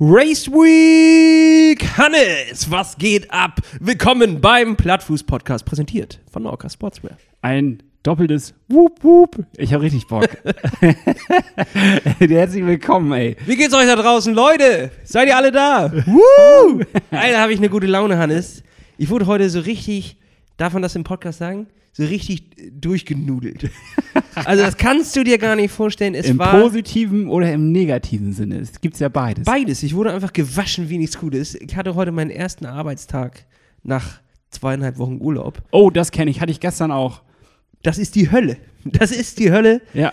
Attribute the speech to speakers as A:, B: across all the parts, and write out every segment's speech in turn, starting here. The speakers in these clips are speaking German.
A: Race Week! Hannes, was geht ab? Willkommen beim Plattfuß-Podcast, präsentiert von Orca Sportswear.
B: Ein doppeltes Wup Wup. Ich habe richtig Bock. Herzlich willkommen, ey.
A: Wie geht's euch da draußen, Leute? Seid ihr alle da? Woo! Alter, habe ich eine gute Laune, Hannes. Ich wurde heute so richtig, darf man das im Podcast sagen? So richtig durchgenudelt. Also das kannst du dir gar nicht vorstellen. Es
B: Im
A: war
B: positiven oder im negativen Sinne. Es gibt ja beides.
A: beides. Ich wurde einfach gewaschen wie nichts Gutes. Ich hatte heute meinen ersten Arbeitstag nach zweieinhalb Wochen Urlaub.
B: oh, das kenne ich. Hatte ich gestern auch.
A: Das ist die Hölle. Das ist die Hölle.
B: Ja.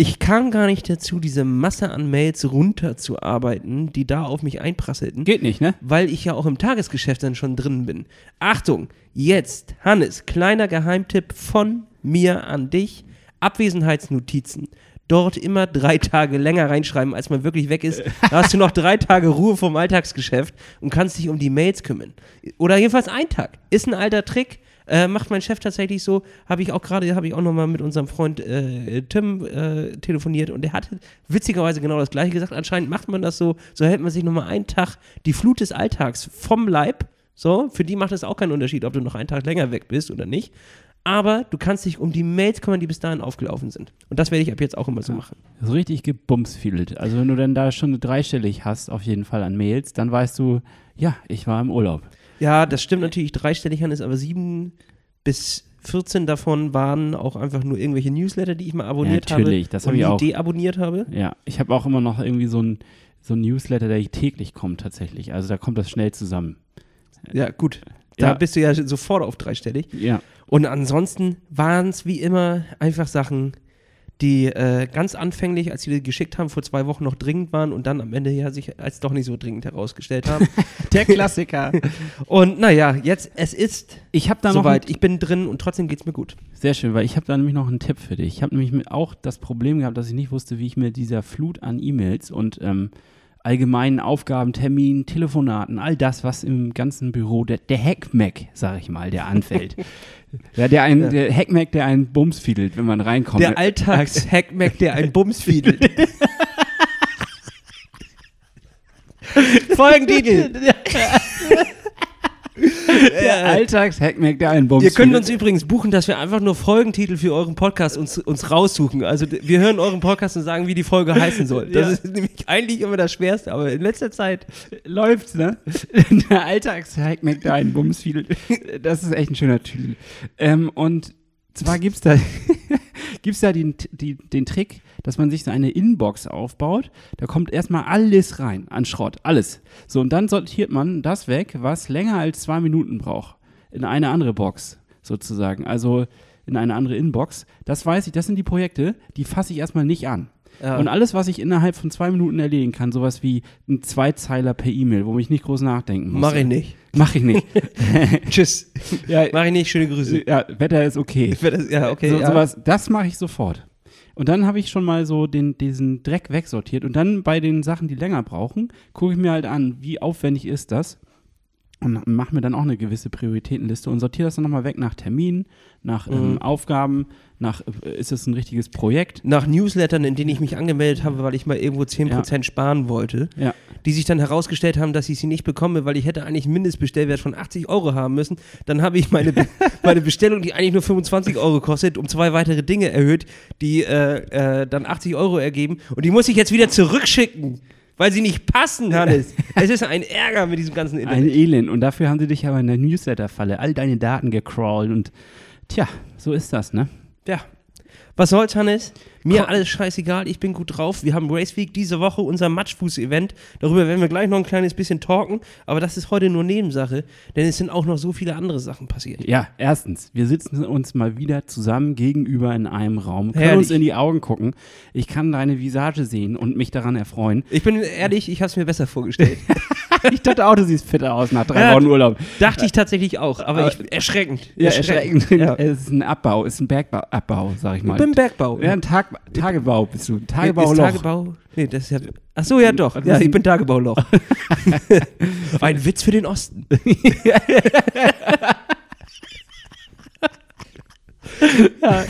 A: Ich kam gar nicht dazu, diese Masse an Mails runterzuarbeiten, die da auf mich einprasselten,
B: Geht nicht, ne?
A: weil ich ja auch im Tagesgeschäft dann schon drin bin. Achtung, jetzt, Hannes, kleiner Geheimtipp von mir an dich: Abwesenheitsnotizen. Dort immer drei Tage länger reinschreiben, als man wirklich weg ist. Da hast du noch drei Tage Ruhe vom Alltagsgeschäft und kannst dich um die Mails kümmern. Oder jedenfalls ein Tag. Ist ein alter Trick. Äh, macht mein Chef tatsächlich so, habe ich auch gerade, habe ich auch nochmal mit unserem Freund äh, Tim äh, telefoniert und der hat witzigerweise genau das gleiche gesagt. Anscheinend macht man das so, so hält man sich nochmal einen Tag die Flut des Alltags vom Leib. So, für die macht es auch keinen Unterschied, ob du noch einen Tag länger weg bist oder nicht. Aber du kannst dich um die Mails kümmern, die bis dahin aufgelaufen sind. Und das werde ich ab jetzt auch immer so machen.
B: So richtig gebumsfiedelt. Also wenn du dann da schon dreistellig hast, auf jeden Fall an Mails, dann weißt du, ja, ich war im Urlaub.
A: Ja, das stimmt natürlich dreistellig an ist, aber sieben bis 14 davon waren auch einfach nur irgendwelche Newsletter, die ich mal abonniert
B: Ja, natürlich,
A: habe.
B: das habe ich auch.
A: deabonniert habe.
B: Ja, ich habe auch immer noch irgendwie so ein, so ein Newsletter, der täglich kommt tatsächlich. Also da kommt das schnell zusammen.
A: Ja, gut. Da
B: Ja.
A: bist du ja sofort auf dreistellig.
B: Ja.
A: Und ansonsten waren es wie immer einfach Sachen, die äh, ganz anfänglich, als sie die geschickt haben, vor zwei Wochen noch dringend waren und dann am Ende ja sich als doch nicht so dringend herausgestellt haben.
B: Der Klassiker.
A: und naja, jetzt, es ist
B: Ich habe da noch
A: soweit. Ich bin drin und trotzdem geht es mir gut.
B: Sehr schön, weil ich habe da nämlich noch einen Tipp für dich. Ich habe nämlich auch das Problem gehabt, dass ich nicht wusste, wie ich mir dieser Flut an E-Mails und ähm, allgemeinen Aufgaben, Terminen, Telefonaten, all das, was im ganzen Büro, der, der Hackmack, sag ich mal, der anfällt. ja, der, ein, der Hackmack, der einen Bums fiedelt, wenn man reinkommt.
A: Der Alltags-Hackmack, der einen Bums fiedelt. Folgentitel.
B: der Alltags-Hackmack, der einen Bums
A: Ihr könnt uns übrigens buchen, dass wir einfach nur Folgentitel für euren Podcast uns, uns raussuchen. Also wir hören euren Podcast und sagen, wie die Folge heißen soll. Das
B: Ja.
A: ist nämlich eigentlich immer das Schwerste, aber in letzter Zeit
B: läuft's, ne? Der Alltags-Hackmack, der einen Bums fiedelt. Das ist echt ein schöner Titel. Ähm, und zwar gibt's da, gibt's da den, die, den Trick, dass man sich so eine Inbox aufbaut. Da kommt erstmal alles rein an Schrott, alles. So, und dann sortiert man das weg, was länger als zwei Minuten braucht. In eine andere Box, sozusagen. Also in eine andere Inbox. Das weiß ich, das sind die Projekte, die fasse ich erstmal nicht an.
A: Ja.
B: Und alles, was ich innerhalb von zwei Minuten erledigen kann, sowas wie ein Zweizeiler per E-Mail, wo ich nicht groß nachdenken muss.
A: mach ich nicht.
B: Mach ich nicht.
A: Tschüss.
B: ja,
A: Mach ich nicht. Schöne Grüße.
B: ja, Wetter ist okay.
A: Das- Ja, okay.
B: so,
A: ja.
B: sowas, das mache ich sofort. Und dann habe ich schon mal so den, diesen Dreck wegsortiert. Und dann bei den Sachen, die länger brauchen, gucke ich mir halt an, wie aufwendig ist das. Und mache mir dann auch eine gewisse Prioritätenliste und sortiere das dann nochmal weg nach Terminen, nach ähm,
A: Mhm.
B: Aufgaben, nach, äh, ist es ein richtiges Projekt?
A: Nach Newslettern, in denen ich mich angemeldet habe, weil ich mal irgendwo 10% sparen wollte,
B: Ja.
A: die sich dann herausgestellt haben, dass ich sie nicht bekomme, weil ich hätte eigentlich einen Mindestbestellwert von 80 Euro haben müssen. Dann habe ich meine, Be meine Bestellung, die eigentlich nur 25 Euro kostet, um zwei weitere Dinge erhöht, die äh, äh, dann 80 Euro ergeben. Und die muss ich jetzt wieder zurückschicken, weil sie nicht passen, Hannes. es ist ein Ärger mit diesem ganzen
B: Ein
A: Internet.
B: Elend. Und dafür haben sie dich aber in der Newsletter-Falle all deine Daten gecrawlt und tja, so ist das, ne?
A: Ja. Was soll's, Hannes? Mir
B: Komm.
A: alles scheißegal, ich bin gut drauf. Wir haben Race Week diese Woche, unser Matschfuß-Event. Darüber werden wir gleich noch ein kleines bisschen talken, aber das ist heute nur Nebensache, denn es sind auch noch so viele andere Sachen passiert.
B: Ja, erstens, wir sitzen uns mal wieder zusammen gegenüber in einem Raum, können
A: Herrlich.
B: uns in die Augen gucken. Ich kann deine Visage sehen und mich daran erfreuen.
A: Ich bin ehrlich, ich habe es mir besser vorgestellt.
B: ich dachte auch, du siehst fitter aus nach drei
A: Ja,
B: Wochen Urlaub.
A: Dachte ich tatsächlich auch, aber ich, erschreckend.
B: Ja, erschreckend.
A: Ja.
B: Es ist ein Abbau, es ist ein Bergabbau, sag ich
A: Ich
B: mal.
A: bin Bergbau.
B: ja, ein Tag, Tagebau bist du. Tagebauloch.
A: Tagebau? Nee, das ist ja. Ach so, ja doch.
B: Das
A: Ja, ich bin Tagebauloch. ein Witz für den
B: Ja.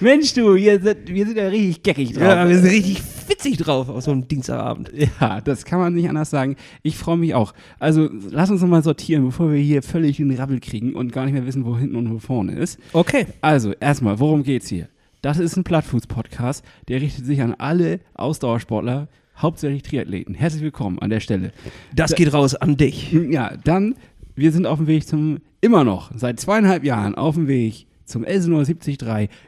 B: Mensch, du, wir sind, wir sind ja richtig geckig drauf.
A: Ja, wir sind richtig witzig drauf auf so einem Dienstagabend.
B: Ja, das kann man nicht anders sagen. Ich freue mich auch. Also, lass uns noch mal sortieren, bevor wir hier völlig den Rabbel kriegen und gar nicht mehr wissen, wo hinten und wo vorne ist.
A: Okay.
B: Also, erstmal, worum geht's hier? Das ist ein Plattfuß-Podcast, der richtet sich an alle Ausdauersportler, hauptsächlich Triathleten. Herzlich willkommen an der Stelle.
A: Das geht raus an dich.
B: Ja, dann, wir sind auf dem Weg zum, immer noch, seit zweieinhalb Jahren auf dem Weg zum Elsenor 73.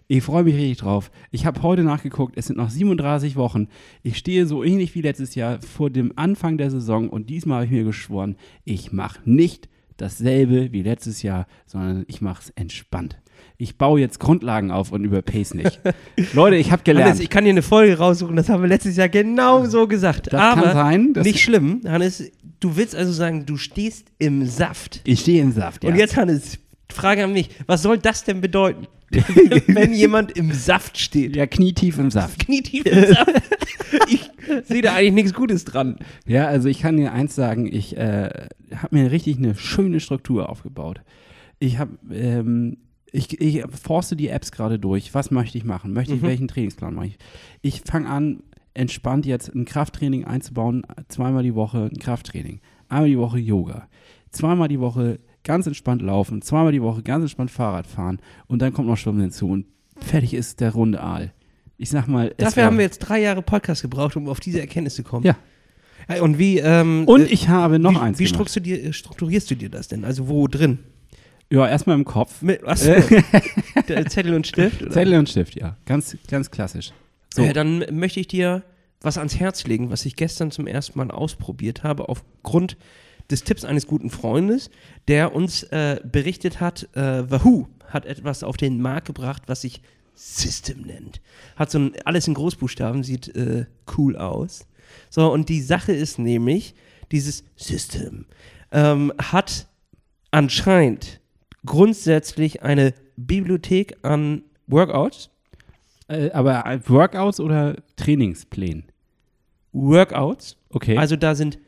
B: Ich freue mich richtig drauf. Ich habe heute nachgeguckt, es sind noch 37 Wochen. Ich stehe so ähnlich wie letztes Jahr vor dem Anfang der Saison und diesmal habe ich mir geschworen, ich mache nicht dasselbe wie letztes Jahr, sondern ich mache es entspannt. Ich baue jetzt Grundlagen auf und überpace nicht. Leute, ich habe gelernt.
A: Hannes, ich kann dir eine Folge raussuchen, das haben wir letztes Jahr genau so gesagt.
B: Das
A: Aber
B: kann sein,
A: nicht schlimm, Hannes. Du willst also sagen, du stehst im Saft.
B: ich stehe im Saft. Ja.
A: Und jetzt, Hannes, Frage an mich. Was soll das denn bedeuten, wenn jemand im Saft steht?
B: ja, knietief im Saft.
A: Knietief im Saft. Ich sehe da eigentlich nichts Gutes dran.
B: Ja, also ich kann dir eins sagen, ich äh, habe mir richtig eine schöne Struktur aufgebaut. Ich habe, ähm, ich, ich forste die Apps gerade durch. Was möchte ich machen? Möchte ich, welchen Trainingsplan mache ich? Ich fange an, entspannt jetzt ein Krafttraining einzubauen, zweimal die Woche ein Krafttraining, einmal die Woche Yoga, zweimal die Woche ganz entspannt laufen, zweimal die Woche ganz entspannt Fahrrad fahren und dann kommt noch Schwimmen hinzu und fertig ist der runde Aal. Ich sag mal,
A: Dafür haben wir jetzt drei Jahre Podcast gebraucht, um auf diese Erkenntnis zu kommen.
B: Ja.
A: Hey, Und wie, ähm,
B: Und
A: äh,
B: ich habe noch
A: wie,
B: eins
A: wie strukturierst, strukturierst du dir das denn? Also wo drin?
B: Ja, erstmal im Kopf.
A: Mit, was? Zettel und Stift? Oder?
B: Zettel und Stift, ja. Ganz, ganz klassisch. So.
A: Äh, dann möchte ich dir was ans Herz legen, was ich gestern zum ersten Mal ausprobiert habe, aufgrund des Tipps eines guten Freundes, der uns äh, berichtet hat, äh, Wahoo hat etwas auf den Markt gebracht, was sich System nennt. Hat so ein, alles in Großbuchstaben, sieht äh, cool aus. So, und die Sache ist nämlich, dieses System ähm, hat anscheinend grundsätzlich eine Bibliothek an Workouts,
B: Äh, aber Workouts oder Trainingsplänen?
A: Workouts.
B: Okay.
A: Also da sind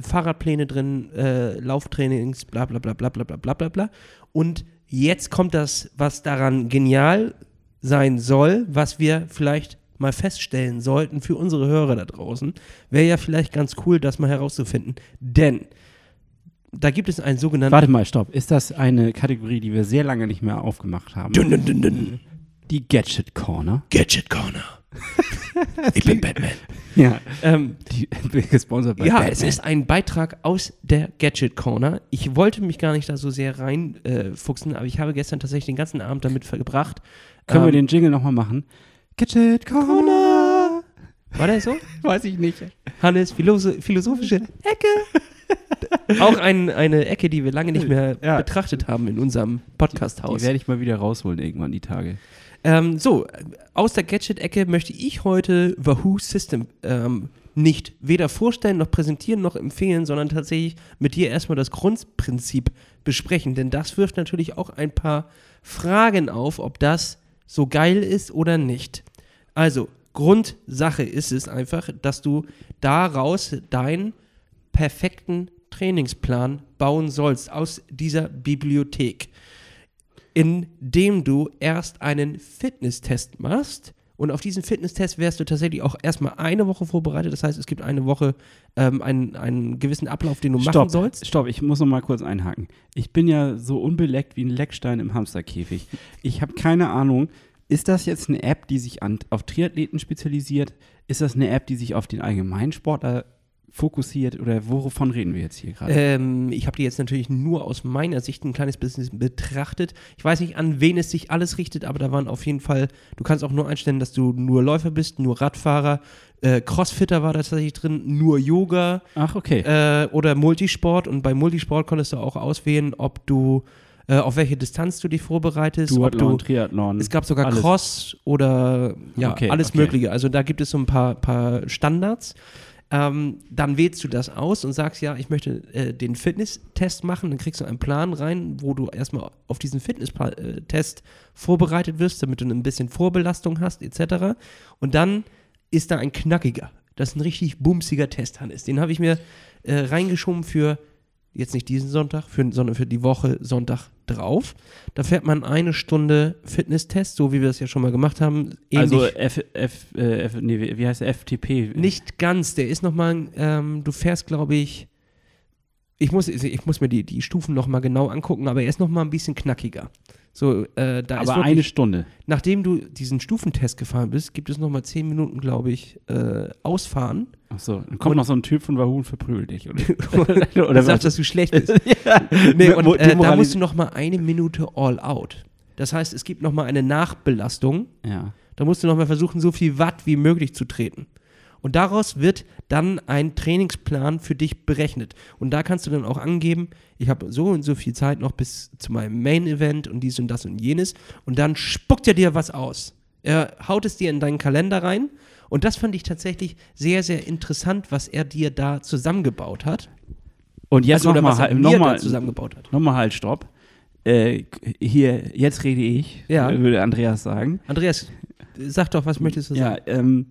A: Fahrradpläne drin, äh, Lauftrainings, bla bla bla bla bla bla bla bla bla. Und jetzt kommt das, was daran genial sein soll, was wir vielleicht mal feststellen sollten für unsere Hörer da draußen. Wäre ja vielleicht ganz cool, das mal herauszufinden. Denn da gibt es einen sogenannten
B: Warte mal, stopp. Ist das eine Kategorie, die wir sehr lange nicht mehr aufgemacht haben?
A: Dun, dun, dun.
B: Die Gadget Corner.
A: Gadget Corner. Ich bin Batman.
B: Ja.
A: Ähm,
B: Die gesponsert bei
A: Ja,
B: Batman.
A: es ist ein Beitrag aus der Gadget Corner. Ich wollte mich gar nicht da so sehr reinfuchsen, äh, aber ich habe gestern tatsächlich den ganzen Abend damit verbracht.
B: Können wir
A: Ähm,
B: den Jingle nochmal machen? Gadget Corner.
A: War der so?
B: Weiß ich nicht.
A: Hannes, Philose philosophische Ecke. Auch ein, eine Ecke, die wir lange nicht mehr
B: Ja.
A: betrachtet haben in unserem
B: Die
A: Podcast-Haus.
B: werde ich mal wieder rausholen irgendwann die Tage.
A: Ähm, so, aus der Gadget-Ecke möchte ich heute Wahoo System ähm, nicht weder vorstellen noch präsentieren noch empfehlen, sondern tatsächlich mit dir erstmal das Grundprinzip besprechen. Denn das wirft natürlich auch ein paar Fragen auf, ob das so geil ist oder nicht. Also, Grundsache ist es einfach, dass du daraus deinen perfekten Trainingsplan bauen sollst aus dieser Bibliothek indem du erst einen Fitnesstest machst. Und auf diesen Fitnesstest wärst du tatsächlich auch erstmal eine Woche vorbereitet. Das heißt, es gibt eine Woche ähm, einen, einen gewissen Ablauf, den du machen
B: Stopp,
A: sollst.
B: stopp, ich muss noch mal kurz einhaken. Ich bin ja so unbeleckt wie ein Leckstein im Hamsterkäfig. Ich habe keine Ahnung, ist das jetzt eine App, die sich an, auf Triathleten spezialisiert? Ist das eine App, die sich auf den Allgemeinsportler fokussiert? Oder wovon reden wir jetzt hier gerade?
A: Ähm, ich habe die jetzt natürlich nur aus meiner Sicht ein kleines bisschen betrachtet. Ich weiß nicht, an wen es sich alles richtet, aber da waren auf jeden Fall, du kannst auch nur einstellen, dass du nur Läufer bist, nur Radfahrer, äh, Crossfitter war da tatsächlich drin, nur Yoga,
B: Ach, okay.
A: äh, oder Multisport. Und bei Multisport konntest du auch auswählen, ob du äh, auf welche Distanz du dich vorbereitest,
B: Duathlon,
A: du
B: Triathlon.
A: es gab sogar
B: alles.
A: Cross oder ja,
B: Okay,
A: alles
B: okay.
A: Mögliche. Also da gibt es so ein paar, paar Standards. Ähm, dann wählst du das aus und sagst, ja, ich möchte äh, den Fitnesstest machen. Dann kriegst du einen Plan rein, wo du erstmal auf diesen Fitnesstest vorbereitet wirst, damit du ein bisschen Vorbelastung hast, etc. Und dann ist da ein knackiger. Das ist ein richtig bumsiger Test, Hannes. Den habe ich mir äh, reingeschoben für jetzt nicht diesen Sonntag, für, sondern für die Woche Sonntag drauf. Da fährt man eine Stunde Fitnesstest, so wie wir das ja schon mal gemacht haben.
B: Also
A: Ähnlich-
B: F, F, äh, F nee, wie heißt der? FTP.
A: Nicht ganz, der ist nochmal, ähm, du fährst, glaube ich, ich muss, ich muss mir die, die Stufen nochmal genau angucken, aber er ist nochmal ein bisschen knackiger. So, äh, da ist
B: aber
A: wirklich,
B: eine Stunde.
A: nachdem du diesen Stufentest gefahren bist, gibt es nochmal zehn Minuten, glaube ich, äh, Ausfahren.
B: Achso, dann kommt
A: Und-
B: noch so ein Typ von Wahoo und verprügelt dich. Oder,
A: Oder
B: oder
A: sagt, dass du schlecht bist.
B: ja.
A: Nee, und äh, da musst du nochmal eine Minute all out. Das heißt, es gibt nochmal eine Nachbelastung.
B: Ja.
A: Da musst du nochmal versuchen, so viel Watt wie möglich zu treten. Und daraus wird dann ein Trainingsplan für dich berechnet. Und da kannst du dann auch angeben, ich habe so und so viel Zeit noch bis zu meinem Main-Event und dies und das und jenes. Und dann spuckt er dir was aus. Er haut es dir in deinen Kalender rein. Und das fand ich tatsächlich sehr, sehr interessant, was er dir da zusammengebaut hat.
B: Und jetzt
A: Also,
B: nochmal halt, noch mal,
A: zusammengebaut hat.
B: noch mal halt, stopp. Äh, hier, jetzt rede ich,
A: Ja.
B: würde Andreas sagen.
A: Andreas, sag doch, was möchtest du sagen?
B: Ja, ähm,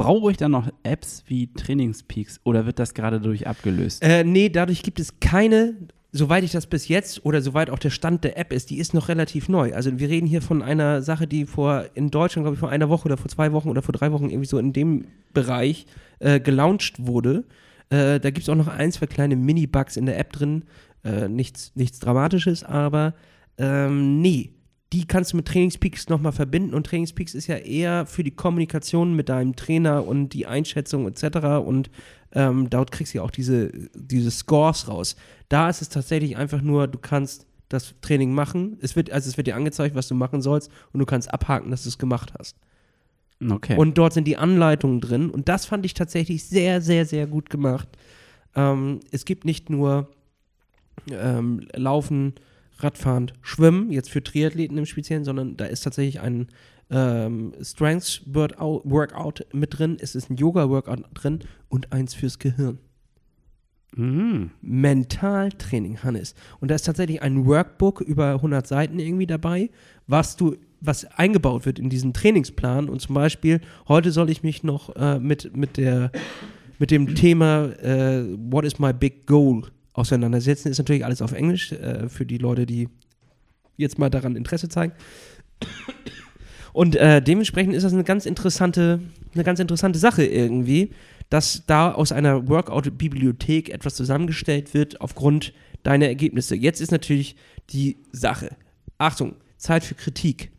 B: brauche ich dann noch Apps wie Trainingspeaks oder wird das gerade durch abgelöst?
A: Äh, nee, dadurch gibt es keine, soweit ich das bis jetzt oder soweit auch der Stand der App ist, die ist noch relativ neu. Also wir reden hier von einer Sache, die vor in Deutschland, glaube ich, vor einer Woche oder vor zwei Wochen oder vor drei Wochen irgendwie so in dem Bereich äh, gelauncht wurde. Äh, da gibt es auch noch ein, zwei kleine Mini-Bugs in der App drin. Äh, nichts, nichts Dramatisches, aber ähm, nee. Die kannst du mit Trainingspeaks nochmal verbinden und Trainingspeaks ist ja eher für die Kommunikation mit deinem Trainer und die Einschätzung etc. Und ähm, dort kriegst du ja auch diese, diese Scores raus. Da ist es tatsächlich einfach nur, du kannst das Training machen. Es wird, also es wird dir angezeigt, was du machen sollst und du kannst abhaken, dass du es gemacht hast.
B: Okay.
A: Und dort sind die Anleitungen drin und das fand ich tatsächlich sehr, sehr, sehr gut gemacht. Ähm, es gibt nicht nur ähm, Laufen, Radfahren, Schwimmen, jetzt für Triathleten im Speziellen, sondern da ist tatsächlich ein ähm, Strengths Workout Workout mit drin, es ist ein Yoga-Workout drin und eins fürs Gehirn.
B: mhm.
A: Mentaltraining, Hannes. Und da ist tatsächlich ein Workbook über 100 Seiten irgendwie dabei, was du, was eingebaut wird in diesen Trainingsplan. Und zum Beispiel, heute soll ich mich noch äh, mit, mit, der, mit dem Thema äh, What is my big goal auseinandersetzen. Ist natürlich alles auf Englisch äh, für die Leute, die jetzt mal daran Interesse zeigen. Und äh, dementsprechend ist das eine ganz interessante, eine ganz interessante Sache irgendwie, dass da aus einer Workout-Bibliothek etwas zusammengestellt wird aufgrund deiner Ergebnisse. Jetzt ist natürlich die Sache. Achtung, Zeit für Kritik.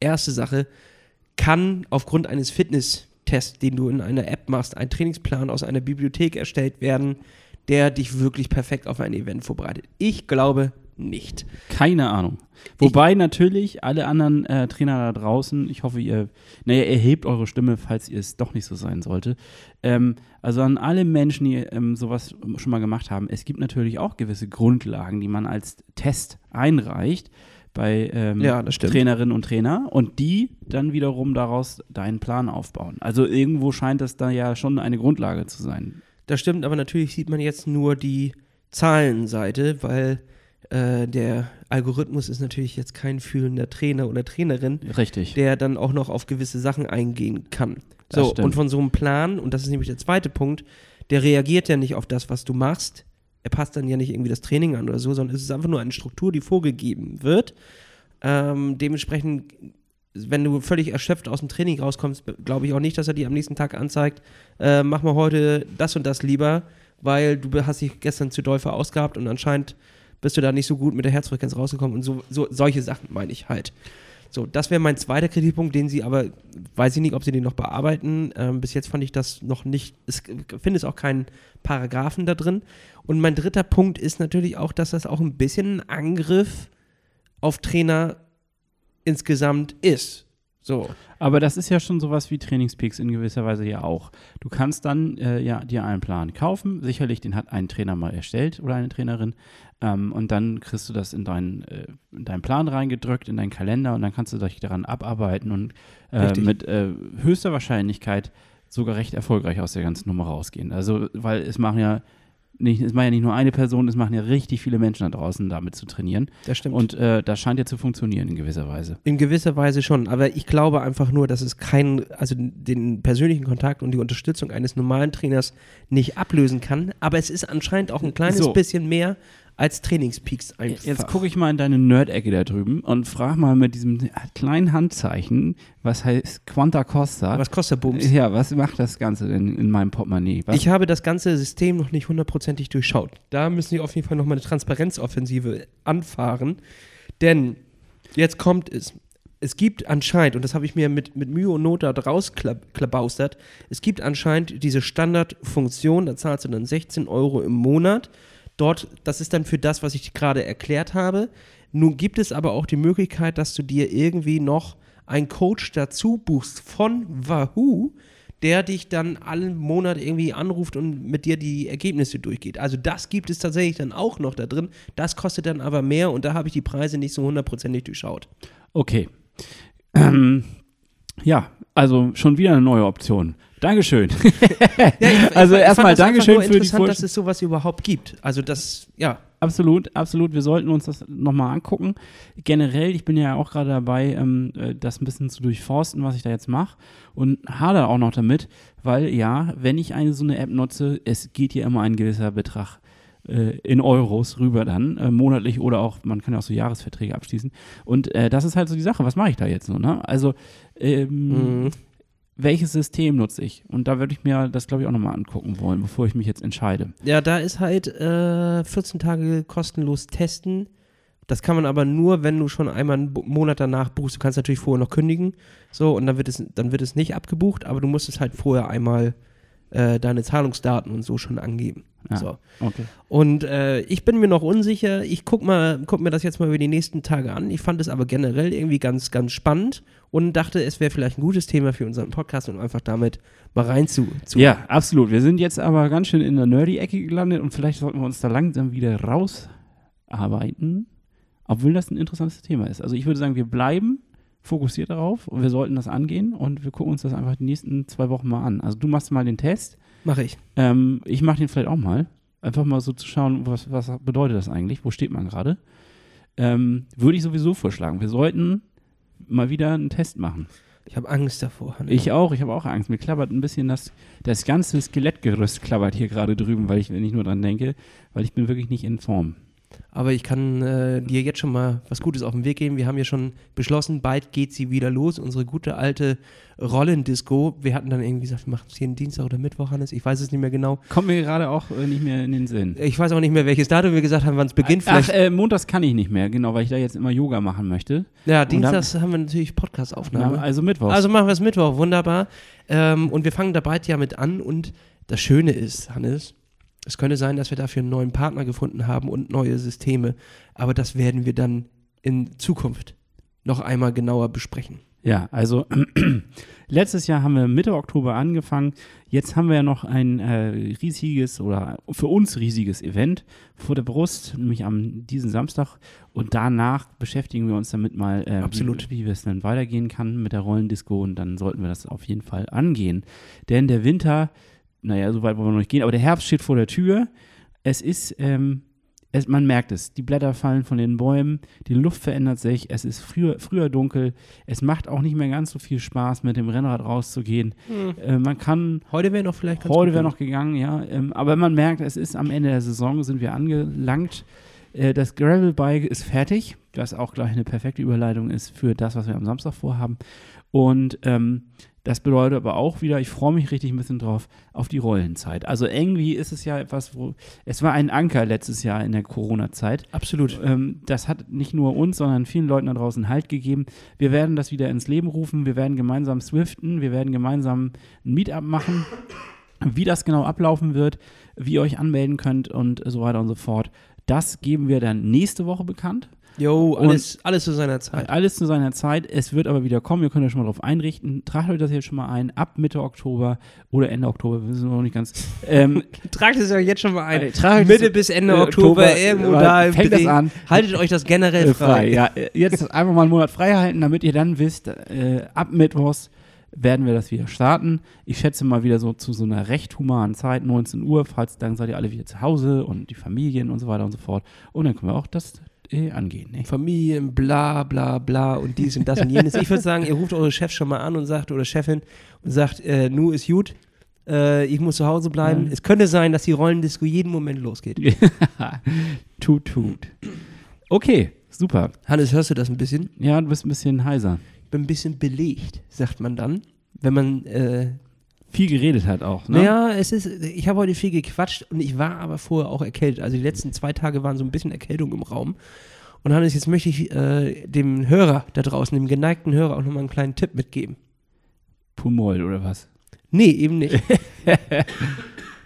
A: Erste Sache, kann aufgrund eines Fitnesstests, den du in einer App machst, ein Trainingsplan aus einer Bibliothek erstellt werden, der dich wirklich perfekt auf ein Event vorbereitet? Ich glaube nicht.
B: Keine Ahnung. Wobei natürlich alle anderen äh, Trainer da draußen, ich hoffe, ihr, naja, erhebt eure Stimme, falls ihr es doch nicht so sein sollte. Ähm, also an alle Menschen, die ähm, sowas schon mal gemacht haben, es gibt natürlich auch gewisse Grundlagen, die man als Test einreicht bei ähm,
A: Ja.
B: Trainerinnen und Trainer und die dann wiederum daraus deinen Plan aufbauen. Also irgendwo scheint das da ja schon eine Grundlage zu sein.
A: Das stimmt, aber natürlich sieht man jetzt nur die Zahlenseite, weil äh, der Algorithmus ist natürlich jetzt kein fühlender Trainer oder Trainerin,
B: Richtig.
A: der dann auch noch auf gewisse Sachen eingehen kann.
B: Das
A: So,
B: stimmt.
A: und von so einem Plan, und das ist nämlich der zweite Punkt, der reagiert ja nicht auf das, was du machst. Er passt dann ja nicht irgendwie das Training an oder so, sondern es ist einfach nur eine Struktur, die vorgegeben wird. Ähm, dementsprechend, wenn du völlig erschöpft aus dem Training rauskommst, glaube ich auch nicht, dass er dir am nächsten Tag anzeigt, äh, mach mal heute das und das lieber, weil du hast dich gestern zu doll verausgabt und anscheinend bist du da nicht so gut mit der Herzfrequenz rausgekommen und so, so solche Sachen meine ich halt. So, das wäre mein zweiter Kritikpunkt, den sie aber, weiß ich nicht, ob sie den noch bearbeiten. Ähm, bis jetzt fand ich das noch nicht, es finde es auch keinen Paragraphen da drin. Und mein dritter Punkt ist natürlich auch, dass das auch ein bisschen ein Angriff auf Trainer insgesamt ist. So.
B: Aber das ist ja schon sowas wie Trainingspeaks in gewisser Weise ja auch. Du kannst dann äh, ja dir einen Plan kaufen. Sicherlich, den hat ein Trainer mal erstellt oder eine Trainerin. Ähm, und dann kriegst du das in deinen, äh, in deinen Plan reingedrückt, in deinen Kalender und dann kannst du dich daran abarbeiten und äh, mit äh, höchster Wahrscheinlichkeit sogar recht erfolgreich aus der ganzen Nummer rausgehen. Also, weil es machen ja nicht, es machen ja nicht nur eine Person, es machen ja richtig viele Menschen da draußen, damit zu trainieren.
A: Das stimmt.
B: Und äh, das scheint ja zu funktionieren in gewisser Weise.
A: In gewisser Weise schon, aber ich glaube einfach nur, dass es keinen, also den persönlichen Kontakt und die Unterstützung eines normalen Trainers nicht ablösen kann. Aber es ist anscheinend auch ein kleines
B: So.
A: bisschen mehr als Trainingspeaks einfach.
B: Jetzt gucke ich mal in deine Nerd-Ecke da drüben und frage mal mit diesem kleinen Handzeichen, was heißt Quanta Costa?
A: Was kostet Bums?
B: Ja, was macht das Ganze denn in meinem Portemonnaie? Was?
A: Ich habe das ganze System noch nicht hundertprozentig durchschaut. Da müssen wir auf jeden Fall nochmal eine Transparenzoffensive anfahren. Denn jetzt kommt es. Es gibt anscheinend, und das habe ich mir mit, mit Mühe und Not da rausklabaustert, es gibt anscheinend diese Standardfunktion, da zahlst du dann 16 Euro im Monat. Dort, das ist dann für das, was ich gerade erklärt habe. Nun gibt es aber auch die Möglichkeit, dass du dir irgendwie noch einen Coach dazu buchst von Wahoo, der dich dann allen Monat irgendwie anruft und mit dir die Ergebnisse durchgeht. Also das gibt es tatsächlich dann auch noch da drin. Das kostet dann aber mehr und da habe ich die Preise nicht so hundertprozentig durchschaut.
B: Okay. Ähm, ja, also schon wieder eine neue Option. Dankeschön.
A: Ja, ich-
B: also
A: ich
B: erstmal Dankeschön für die
A: interessant,
B: Vorstellung.
A: dass es sowas überhaupt gibt. Also das, ja.
B: Absolut, absolut. Wir sollten uns das nochmal angucken. Generell, ich bin ja auch gerade dabei, ähm, äh, das ein bisschen zu durchforsten, was ich da jetzt mache. Und hader auch noch damit, weil ja, wenn ich eine so eine App nutze, es geht hier immer ein gewisser Betrag äh, in Euros rüber dann, äh, monatlich oder auch, man kann ja auch so Jahresverträge abschließen. Und äh, das ist halt so die Sache, was mache ich da jetzt so, ne? Also, ähm,
A: Mhm.
B: Welches System nutze ich? Und da würde ich mir das, glaube ich, auch nochmal angucken wollen, bevor ich mich jetzt entscheide.
A: Ja, da ist halt äh, 14 Tage kostenlos testen. Das kann man aber nur, wenn du schon einmal einen Monat danach buchst. Du kannst natürlich vorher noch kündigen. So, und dann wird es, dann wird es nicht abgebucht, aber du musst es halt vorher einmal äh, deine Zahlungsdaten und so schon angeben.
B: Ja.
A: So.
B: Okay.
A: Und äh, ich bin mir noch unsicher. Ich guck, mal, guck mir das jetzt mal über die nächsten Tage an. Ich fand es aber generell irgendwie ganz, ganz spannend und dachte, es wäre vielleicht ein gutes Thema für unseren Podcast und einfach damit mal rein zu. zu
B: Ja, absolut. Wir sind jetzt aber ganz schön in der Nerdy-Ecke gelandet und vielleicht sollten wir uns da langsam wieder rausarbeiten, obwohl das ein interessantes Thema ist. Also ich würde sagen, wir bleiben fokussiert darauf und wir sollten das angehen und wir gucken uns das einfach die nächsten zwei Wochen mal an. Also du machst mal den Test,
A: Mache ich.
B: ähm, ich mache den vielleicht auch mal. Einfach mal so zu schauen, was, was bedeutet das eigentlich, wo steht man gerade. Ähm, würde ich sowieso vorschlagen. Wir sollten mal wieder einen Test machen.
A: Ich habe Angst davor. Hanne.
B: Ich auch, ich habe auch Angst. Mir klappert ein bisschen das, das ganze Skelettgerüst klappert hier gerade drüben, weil ich, wenn ich nur dran denke, weil ich bin wirklich nicht in Form.
A: Aber ich kann äh, dir jetzt schon mal was Gutes auf den Weg geben. Wir haben ja schon beschlossen, bald geht sie wieder los. Unsere gute alte Rollendisco. Wir hatten dann irgendwie gesagt, wir machen es jeden Dienstag oder Mittwoch, Hannes. Ich weiß es nicht mehr genau.
B: Kommt mir gerade auch äh, nicht mehr in den Sinn.
A: Ich weiß auch nicht mehr, welches Datum wir gesagt haben, wann es beginnt.
B: Ach,
A: Vielleicht,
B: äh, montags kann ich nicht mehr, genau, weil ich da jetzt immer Yoga machen möchte.
A: ja,
B: und
A: Dienstags haben wir natürlich
B: Ja,
A: Podcast-Aufnahme.
B: also Mittwochs.
A: Also machen wir es Mittwoch, wunderbar. Ähm, und wir fangen da bald ja mit an. Und das Schöne ist, Hannes, es könnte sein, dass wir dafür einen neuen Partner gefunden haben und neue Systeme. Aber das werden wir dann in Zukunft noch einmal genauer besprechen.
B: Ja, also letztes Jahr haben wir Mitte Oktober angefangen. Jetzt haben wir ja noch ein äh, riesiges oder für uns riesiges Event vor der Brust, nämlich am diesen Samstag. Und danach beschäftigen wir uns damit mal, äh,
A: Absolut.
B: wie, wie es dann weitergehen kann mit der Rollendisco. Und dann sollten wir das auf jeden Fall angehen. Denn der Winter, naja, so weit wollen wir noch nicht gehen, aber der Herbst steht vor der Tür. Es ist, ähm, es, man merkt es, die Blätter fallen von den Bäumen, die Luft verändert sich, es ist früher, früher dunkel, es macht auch nicht mehr ganz so viel Spaß, mit dem Rennrad rauszugehen. Äh, man kann,
A: Heute wäre noch vielleicht ganz
B: heute wäre noch gegangen, ja, ähm, aber man merkt, es ist am Ende der Saison, sind wir angelangt. Äh, das Gravelbike ist fertig, das auch gleich eine perfekte Überleitung ist für das, was wir am Samstag vorhaben. Und ähm, das bedeutet aber auch wieder, ich freue mich richtig ein bisschen drauf, auf die Rollenzeit. Also irgendwie ist es ja etwas, wo, es war ein Anker letztes Jahr in der Corona-Zeit.
A: Absolut.
B: Ähm, das hat nicht nur uns, sondern vielen Leuten da draußen Halt gegeben. Wir werden das wieder ins Leben rufen. Wir werden gemeinsam swiften. Wir werden gemeinsam ein Meetup machen. Wie das genau ablaufen wird, wie ihr euch anmelden könnt und so weiter und so fort. Das geben wir dann nächste Woche bekannt.
A: Jo, alles, alles zu seiner Zeit.
B: Alles zu seiner Zeit. Es wird aber wieder kommen. Ihr könnt euch schon mal darauf einrichten. Tragt euch das jetzt schon mal ein. Ab Mitte Oktober oder Ende Oktober, wir wissen noch nicht ganz. Ähm,
A: Tragt es euch jetzt schon mal ein.
B: Äh,
A: Mitte bis Ende
B: äh,
A: Oktober,
B: Oktober,
A: irgendwo
B: äh,
A: da im
B: fängt das an.
A: Haltet euch das generell
B: Äh,
A: frei.
B: Ja, äh, jetzt einfach mal einen Monat frei halten, damit ihr dann wisst, äh, ab Mittwochs werden wir das wieder starten. Ich schätze mal wieder so zu so einer recht humanen Zeit, 19 Uhr, falls dann seid ihr alle wieder zu Hause und die Familien und so weiter und so fort. Und dann können wir auch das äh, angehen. Ne?
A: Familien, bla bla bla und dies und das und jenes. Ich würde sagen, ihr ruft eure Chefs schon mal an und sagt, oder Chefin, und sagt, äh, nu ist gut, Äh, ich muss zu Hause bleiben.
B: Ja.
A: Es könnte sein, dass die Rollendisco jeden Moment losgeht.
B: tut, tut. Okay, super.
A: Hannes, hörst du das ein bisschen?
B: Ja, du bist ein bisschen heiser.
A: Ich bin ein bisschen belegt, sagt man dann. Wenn man, äh,
B: Viel geredet hat auch, ne?
A: naja, es ist, ich habe heute viel gequatscht und ich war aber vorher auch erkältet. Also die letzten zwei Tage waren so ein bisschen Erkältung im Raum. Und Hannes, jetzt möchte ich äh, dem Hörer da draußen, dem geneigten Hörer, auch nochmal einen kleinen Tipp mitgeben.
B: Pumol oder was?
A: Nee, eben nicht.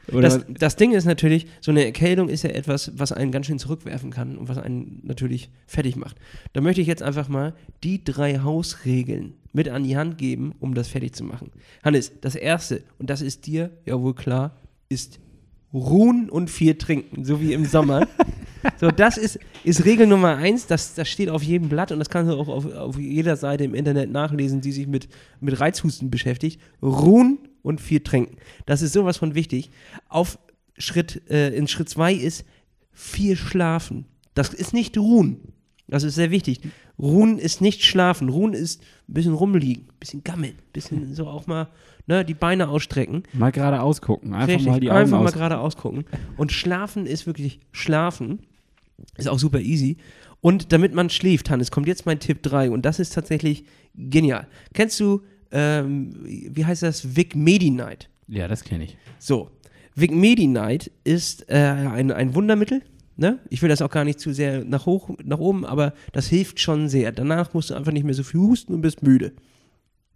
A: Das, das Ding ist natürlich, so eine Erkältung ist ja etwas, was einen ganz schön zurückwerfen kann und was einen natürlich fertig macht. Da möchte ich jetzt einfach mal die drei Hausregeln mit an die Hand geben, um das fertig zu machen. Hannes, das erste, und das ist dir ja wohl klar, ist ruhen und viel trinken, so wie im Sommer. so, das ist, ist Regel Nummer eins, das, das steht auf jedem Blatt und das kannst du auch auf, auf jeder Seite im Internet nachlesen, die sich mit, mit Reizhusten beschäftigt. Ruhen und viel trinken. Das ist sowas von wichtig. Auf Schritt, äh, in Schritt zwei ist viel schlafen. Das ist nicht ruhen. Das ist sehr wichtig. Ruhen ist nicht schlafen. Ruhen ist ein bisschen rumliegen, ein bisschen gammeln, ein bisschen so auch mal ne, die Beine ausstrecken.
B: mal gerade ausgucken. Einfach
A: Richtig,
B: mal die Augen
A: einfach mal gerade ausgucken. Und schlafen ist wirklich schlafen. Ist auch super easy. Und damit man schläft, Hannes, kommt jetzt mein Tipp 3 und das ist tatsächlich genial. Kennst du, ähm, wie heißt das? Vic Medi-Night.
B: Ja, das kenne ich.
A: So, Vic Medi-Night ist äh, ein, ein Wundermittel. Ne? Ich will das auch gar nicht zu sehr nach, hoch, nach oben, aber das hilft schon sehr. Danach musst du einfach nicht mehr so viel husten und bist müde.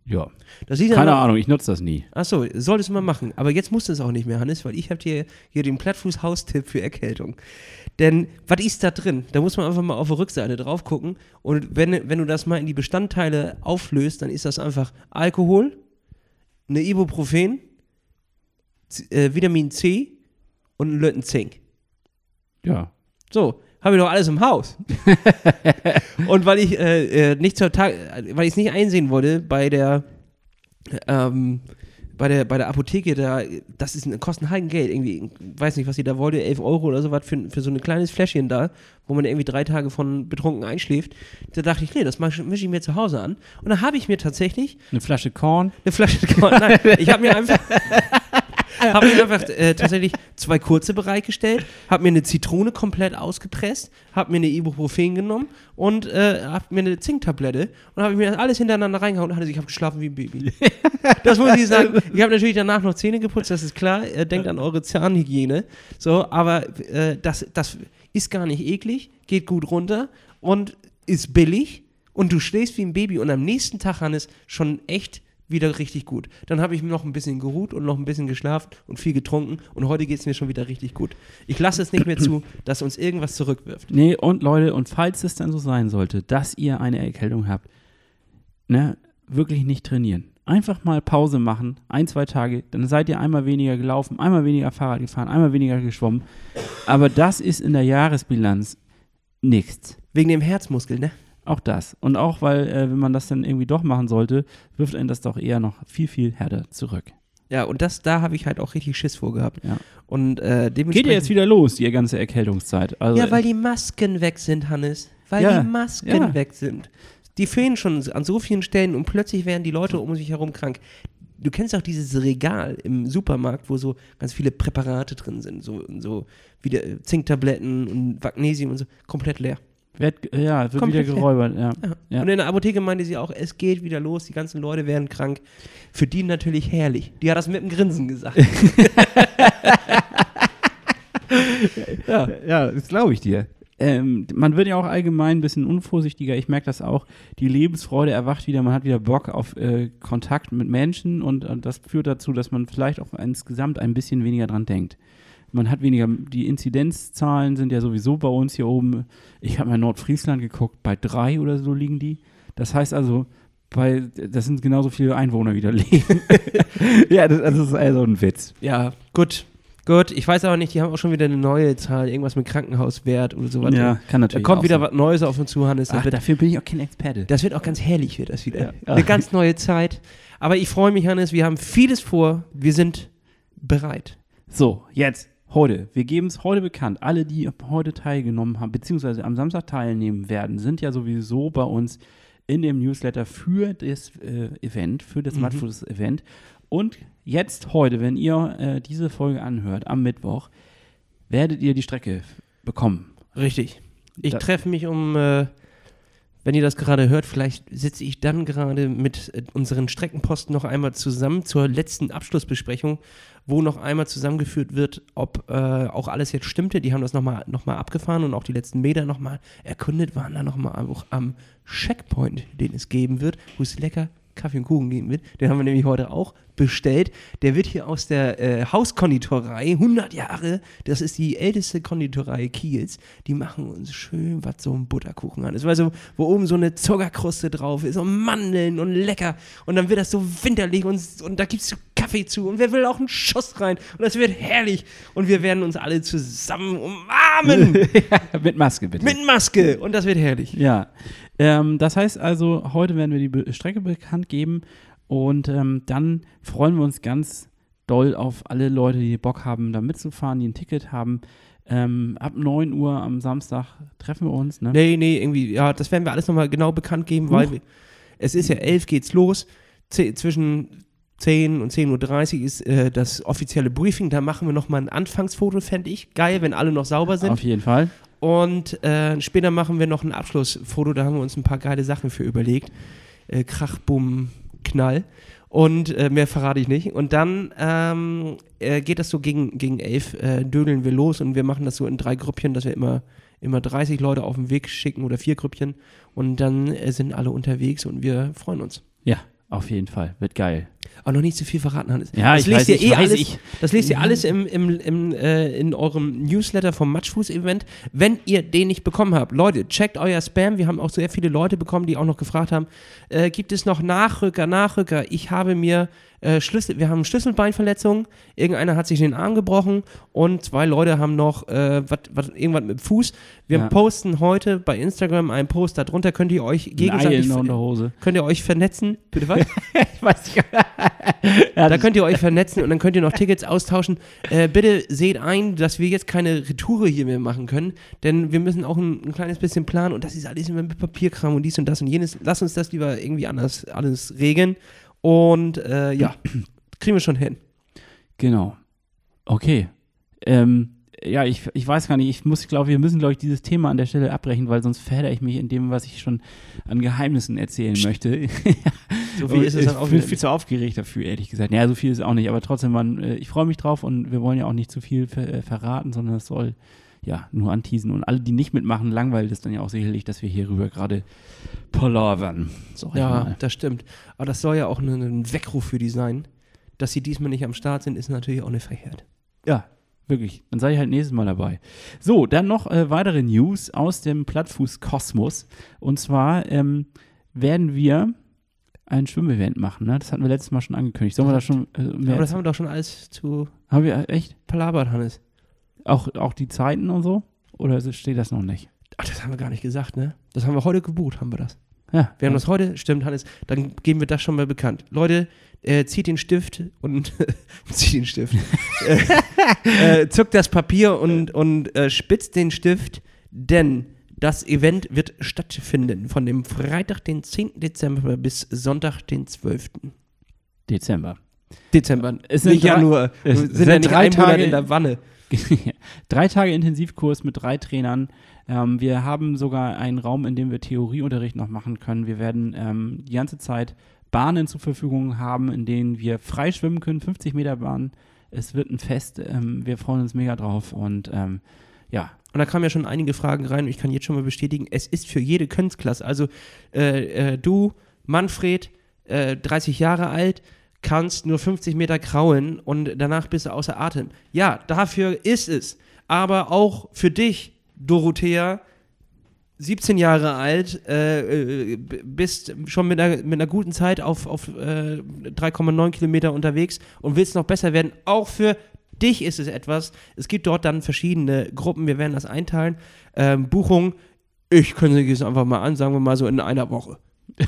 B: Ja. Keine Ahnung, ich nutze das nie.
A: Achso, solltest du mal machen. Aber jetzt musst du es auch nicht mehr, Hannes, weil ich habe dir hier den Plattfuß-Haustipp für Erkältung. Denn was ist da drin? Da muss man einfach mal auf der Rückseite drauf gucken. Und wenn, wenn du das mal in die Bestandteile auflöst, dann ist das einfach Alkohol, eine Ibuprofen, äh, Vitamin C und ein Lötten Zink.
B: Ja.
A: So, habe ich doch alles im Haus. und weil ich äh, äh, nicht zur Tag, weil ich es nicht einsehen wollte bei der ähm, bei der, bei der Apotheke, da, das ist ein kostet ein Heiden Geld, irgendwie, weiß nicht, was sie da wollte, 11 Euro oder so was für, für so ein kleines Fläschchen da, wo man irgendwie drei Tage von betrunken einschläft. Da dachte ich, nee, das mische ich mir zu Hause an. Und da habe ich mir tatsächlich
B: Eine Flasche Korn.
A: eine Flasche Korn. Nein, ich habe mir einfach, hab mir einfach äh, tatsächlich zwei kurze bereitgestellt, habe mir eine Zitrone komplett ausgepresst, habe mir eine Ibuprofen genommen und äh, habe mir eine Zinktablette und habe mir das alles hintereinander reingehauen und hatte ich habe geschlafen wie ein Baby. Das muss ich sagen. Ich habe natürlich danach noch Zähne geputzt, das ist klar. Äh, denkt an eure Zahnhygiene. So, aber äh, das, das ist gar nicht eklig, geht gut runter und ist billig und du schläfst wie ein Baby und am nächsten Tag, Hannes, schon echt wieder richtig gut. Dann habe ich noch ein bisschen geruht und noch ein bisschen geschlafen und viel getrunken und heute geht es mir schon wieder richtig gut. Ich lasse es nicht mehr zu, dass uns irgendwas zurückwirft.
B: Nee, und Leute, und falls es dann so sein sollte, dass ihr eine Erkältung habt, ne, wirklich nicht trainieren. Einfach mal Pause machen, ein, zwei Tage, dann seid ihr einmal weniger gelaufen, einmal weniger Fahrrad gefahren, einmal weniger geschwommen. Aber das ist in der Jahresbilanz nichts.
A: Wegen dem Herzmuskel, ne?
B: Auch das. Und auch, weil, äh, wenn man das dann irgendwie doch machen sollte, wirft einen das doch eher noch viel, viel härter zurück.
A: Ja, und das, da habe ich halt auch richtig Schiss vor gehabt.
B: Ja.
A: Und äh, dementsprechend.
B: Geht ja jetzt wieder los, die ganze Erkältungszeit. Also,
A: Ja, weil die Masken weg sind, Hannes. Weil
B: Ja,
A: die Masken
B: ja.
A: weg sind. Die fehlen schon an so vielen Stellen und plötzlich werden die Leute um sich herum krank. Du kennst auch dieses Regal im Supermarkt, wo so ganz viele Präparate drin sind, so, so wie der Zinktabletten und Magnesium und so, komplett leer.
B: Wird, ja, wird
A: Komplett
B: wieder geräubert, ja. Ja.
A: Und in der Apotheke meinte sie auch, es geht wieder los, die ganzen Leute werden krank. Für die natürlich herrlich. Die hat das mit einem Grinsen gesagt.
B: Ja, ja das glaube ich dir. Ähm, man wird ja auch allgemein ein bisschen unvorsichtiger. Ich merke das auch. Die Lebensfreude erwacht wieder. Man hat wieder Bock auf äh, Kontakt mit Menschen und, und das führt dazu, dass man vielleicht auch insgesamt ein bisschen weniger dran denkt. Man hat weniger, die Inzidenzzahlen sind ja sowieso bei uns hier oben. Ich habe mal in Nordfriesland geguckt, bei drei oder so liegen die. Das heißt also, bei, das sind genauso viele Einwohner, wie da leben. ja, das, das ist also ein Witz.
A: Ja, gut. Gut, ich weiß aber nicht, die haben auch schon wieder eine neue Zahl, irgendwas mit Krankenhauswert oder sowas.
B: Ja, kann
A: Da
B: natürlich.
A: kommt
B: auch
A: wieder
B: sein.
A: was Neues auf uns zu, Hannes.
B: Ach,
A: wird,
B: dafür bin ich auch kein Experte.
A: das wird auch ganz herrlich, wird das wieder.
B: Ja.
A: Eine ganz neue Zeit. Aber ich freue mich, Hannes, wir haben vieles vor. Wir sind bereit.
B: So, jetzt, heute. Wir geben es heute bekannt. Alle, die heute teilgenommen haben, beziehungsweise am Samstag teilnehmen werden, sind ja sowieso bei uns in dem Newsletter für das äh, Event, für das
A: Mhm.
B: Mattfuß-Event. Und jetzt heute, wenn ihr äh, diese Folge anhört, am Mittwoch, werdet ihr die Strecke bekommen.
A: Richtig. Ich treffe mich um, äh, wenn ihr das gerade hört, vielleicht sitze ich dann gerade mit äh, unseren Streckenposten noch einmal zusammen zur letzten Abschlussbesprechung, wo noch einmal zusammengeführt wird, ob äh, auch alles jetzt stimmte. Die haben das nochmal noch mal abgefahren und auch die letzten Meter nochmal erkundet, waren da nochmal auch am Checkpoint, den es geben wird, wo es lecker Kaffee und Kuchen geben wird. Den haben wir nämlich heute auch bestellt. Der wird hier aus der äh, Hauskonditorei, 100 Jahre, das ist die älteste Konditorei Kiels. Die machen uns schön was so ein Butterkuchen an. Das war so, wo oben so eine Zuckerkruste drauf ist und Mandeln und lecker. Und dann wird das so winterlich und, und da gibt es Kaffee zu und wer will auch einen Schuss rein. Und das wird herrlich. Und wir werden uns alle zusammen umarmen.
B: Mit Maske bitte.
A: mit Maske. Und das wird herrlich.
B: Ja, ähm, das heißt also, heute werden wir die Be Strecke bekannt geben und ähm, dann freuen wir uns ganz doll auf alle Leute, die Bock haben, da mitzufahren, die ein Ticket haben. Ähm, ab 9 Uhr am Samstag treffen wir uns. Ne?
A: Nee, nee, irgendwie, ja, das werden wir alles nochmal genau bekannt geben, weil
B: Huch.
A: wir, es ist ja 11 geht's los. Zwischen 10 und 10.30 Uhr ist äh, das offizielle Briefing. Da machen wir nochmal ein Anfangsfoto, fände ich. Geil, wenn alle noch sauber sind.
B: Auf jeden Fall.
A: Und äh, später machen wir noch ein Abschlussfoto. Da haben wir uns ein paar geile Sachen für überlegt. Äh, Krach, Bumm, Knall. Und äh, mehr verrate ich nicht. Und dann ähm, äh, geht das so gegen, gegen elf, äh, dödeln wir los und wir machen das so in drei Grüppchen, dass wir immer, immer 30 Leute auf den Weg schicken oder vier Grüppchen. Und dann äh, sind alle unterwegs und wir freuen uns.
B: Ja, auf jeden Fall. Wird geil.
A: Aber noch nicht zu viel verraten, Hannes.
B: Ja,
A: das
B: ich
A: lest
B: weiß,
A: ihr
B: ich
A: eh
B: weiß,
A: alles,
B: ich-
A: Das lest ihr alles im, im, im, äh, in eurem Newsletter vom Matschfuß-Event. Wenn ihr den nicht bekommen habt, Leute, checkt euer Spam. Wir haben auch sehr viele Leute bekommen, die auch noch gefragt haben, äh, gibt es noch Nachrücker, Nachrücker? Ich habe mir äh, Schlüssel, wir haben Schlüsselbeinverletzungen, irgendeiner hat sich den Arm gebrochen und zwei Leute haben noch äh, wat, wat, irgendwas mit dem Fuß. Wir
B: Ja.
A: posten heute bei Instagram einen Post, darunter könnt ihr euch gegenseitig könnt ihr euch vernetzen. Bitte was?
B: ich weiß nicht.
A: Da
B: ja, das,
A: könnt ihr euch vernetzen und dann könnt ihr noch Tickets austauschen. Äh, bitte seht ein, dass wir jetzt keine Retoure hier mehr machen können, denn wir müssen auch ein, ein kleines bisschen planen und das ist alles immer mit Papierkram und dies und das und jenes. Lass uns das lieber irgendwie anders alles regeln und äh, ja, kriegen wir schon hin.
B: genau. Okay. Ähm, ja, ich, ich weiß gar nicht, ich muss, glaube, wir müssen, glaube ich, dieses Thema an der Stelle abbrechen, weil sonst verhedder ich mich in dem, was ich schon an Geheimnissen erzählen möchte.
A: So viel ist es dann
B: ich
A: auch
B: bin
A: wieder
B: viel zu aufgeregt dafür, ehrlich gesagt. Ja, so viel ist es auch nicht, aber trotzdem, man, äh, ich freue mich drauf und wir wollen ja auch nicht zu viel ver äh, verraten, sondern es soll ja nur anteasen. Und alle, die nicht mitmachen, langweilt es dann ja auch sicherlich, dass wir hierüber gerade palavern. Ich
A: Ja,
B: mal.
A: das stimmt. Aber das soll ja auch ein, Weckruf für die sein. Dass sie diesmal nicht am Start sind, ist natürlich auch nicht verkehrt.
B: Ja, wirklich. Dann sei ich halt nächstes Mal dabei. So, dann noch äh, weitere News aus dem Plattfuß-Kosmos. Und zwar ähm, werden wir ein Schwimmevent machen. Ne? Das hatten wir letztes Mal schon angekündigt. Sollen wir da schon äh, mehr
A: Aber das haben wir doch schon alles zu
B: haben wir äh, echt?
A: palabert, Hannes.
B: Auch, auch die Zeiten und so? Oder steht das noch nicht?
A: Ach, das haben wir gar nicht gesagt, ne? Das haben wir heute gebucht, haben wir das.
B: Ja.
A: Wir haben das heute, stimmt, Hannes, dann geben wir das schon mal bekannt. Leute, äh, zieht den Stift und zieht den Stift. äh, äh, zückt das Papier und, und äh, spitzt den Stift, denn das Event wird stattfinden von dem Freitag, den 10. Dezember bis Sonntag, den 12.
B: Dezember.
A: Dezember.
B: Es sind
A: nicht
B: drei-
A: Januar.
B: es
A: sind,
B: sind
A: ja nicht
B: drei
A: ein Monat
B: Tage-
A: in der Wanne.
B: drei Tage Intensivkurs mit drei Trainern. Ähm, wir haben sogar einen Raum, in dem wir Theorieunterricht noch machen können. Wir werden ähm, die ganze Zeit Bahnen zur Verfügung haben, in denen wir frei schwimmen können, 50 Meter Bahn. Es wird ein Fest. Ähm, wir freuen uns mega drauf und ähm, ja,
A: Und da kamen ja schon einige Fragen rein und ich kann jetzt schon mal bestätigen, es ist für jede Künstklasse. Also äh, äh, du, Manfred, äh, 30 Jahre alt, kannst nur 50 Meter krauen und danach bist du außer Atem. Ja, dafür ist es. Aber auch für dich, Dorothea, 17 Jahre alt, äh, äh, bist schon mit einer, mit einer guten Zeit auf, auf äh, 3,9 Kilometer unterwegs und willst noch besser werden. Auch für dich ist es etwas. Es gibt dort dann verschiedene Gruppen, wir werden das einteilen. Ähm, Buchung, ich kündige es einfach mal an, sagen wir mal so in einer Woche.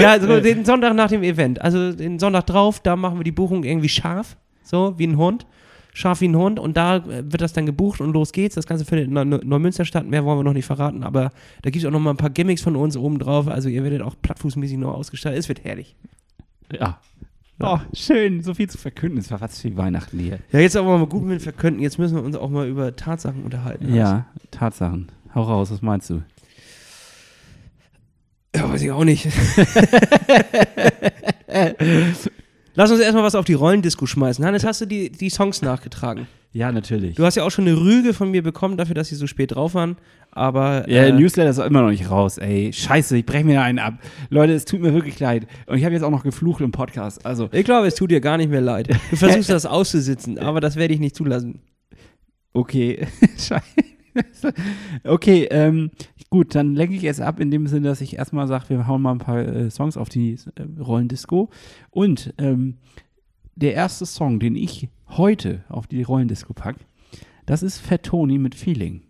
A: ja, so den Sonntag nach dem Event. Also den Sonntag drauf, da machen wir die Buchung irgendwie scharf, so wie ein Hund. Scharf wie ein Hund und da äh, wird das dann gebucht und los geht's. Das Ganze findet in Neu- Neumünster statt. Mehr wollen wir noch nicht verraten, aber da gibt es auch noch mal ein paar Gimmicks von uns oben drauf. Also ihr werdet auch plattfußmäßig noch ausgestattet. Es wird herrlich.
B: ja. Oh, schön, so viel zu verkünden. Es war fast wie Weihnachten hier.
A: Ja, jetzt aber mal gut mit Verkünden. Jetzt müssen wir uns auch mal über Tatsachen unterhalten.
B: Ja, Tatsachen. Hau raus, was meinst du?
A: Ja, weiß ich auch nicht. Lass uns erstmal was auf die Rollendisco schmeißen. Hannes, hast du die, die Songs nachgetragen?
B: Ja, natürlich.
A: Du hast ja auch schon eine Rüge von mir bekommen dafür, dass sie so spät drauf waren. Aber.
B: Ja,
A: äh,
B: Newsletter ist auch immer noch nicht raus, ey. Scheiße, ich breche mir da einen ab. Leute, es tut mir wirklich leid. Und ich habe jetzt auch noch geflucht im Podcast. Also,
A: ich glaube, es tut dir gar nicht mehr leid. Du versuchst das auszusitzen, aber das werde ich nicht zulassen.
B: okay. Scheiße. Okay, ähm, gut, dann lenke ich es ab in dem Sinne, dass ich erstmal sage, wir hauen mal ein paar äh, Songs auf die äh, Rollendisco. Und ähm, der erste Song, den ich heute auf die Rollendisco packe, das ist Fat Tony mit Feeling.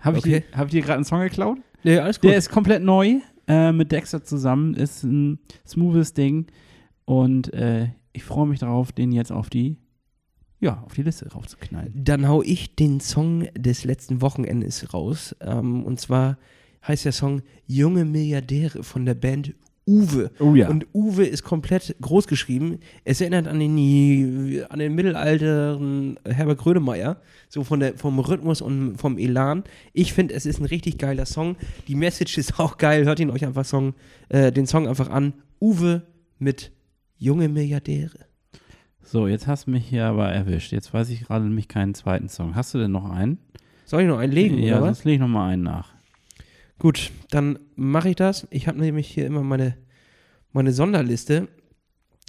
B: Habe ich,
A: Okay.
B: dir- hab ich dir gerade einen Song geklaut?
A: Nee, alles gut.
B: Der ist komplett neu, äh, mit Dexter zusammen, ist ein smoothes Ding und äh, ich freue mich darauf, den jetzt auf die, ja, auf die Liste raufzuknallen.
A: Dann hau ich den Song des letzten Wochenendes raus. Ähm, und zwar heißt der Song Junge Milliardäre von der Band Uwe.
B: Oh ja.
A: Und Uwe ist komplett groß geschrieben. Es erinnert an den, an den mittelalteren Herbert Grönemeyer, so von der, vom Rhythmus und vom Elan. Ich finde, es ist ein richtig geiler Song. Die Message ist auch geil. Hört ihn euch einfach Song, äh, den Song einfach an. Uwe mit Junge Milliardäre.
B: So, jetzt hast du mich hier aber erwischt. Jetzt weiß ich gerade nämlich keinen zweiten Song. Hast du denn noch einen?
A: Soll ich noch einen legen,
B: ja,
A: oder was?
B: sonst lege ich noch mal einen nach.
A: Gut, dann mache ich das. Ich habe nämlich hier immer meine, meine Sonderliste,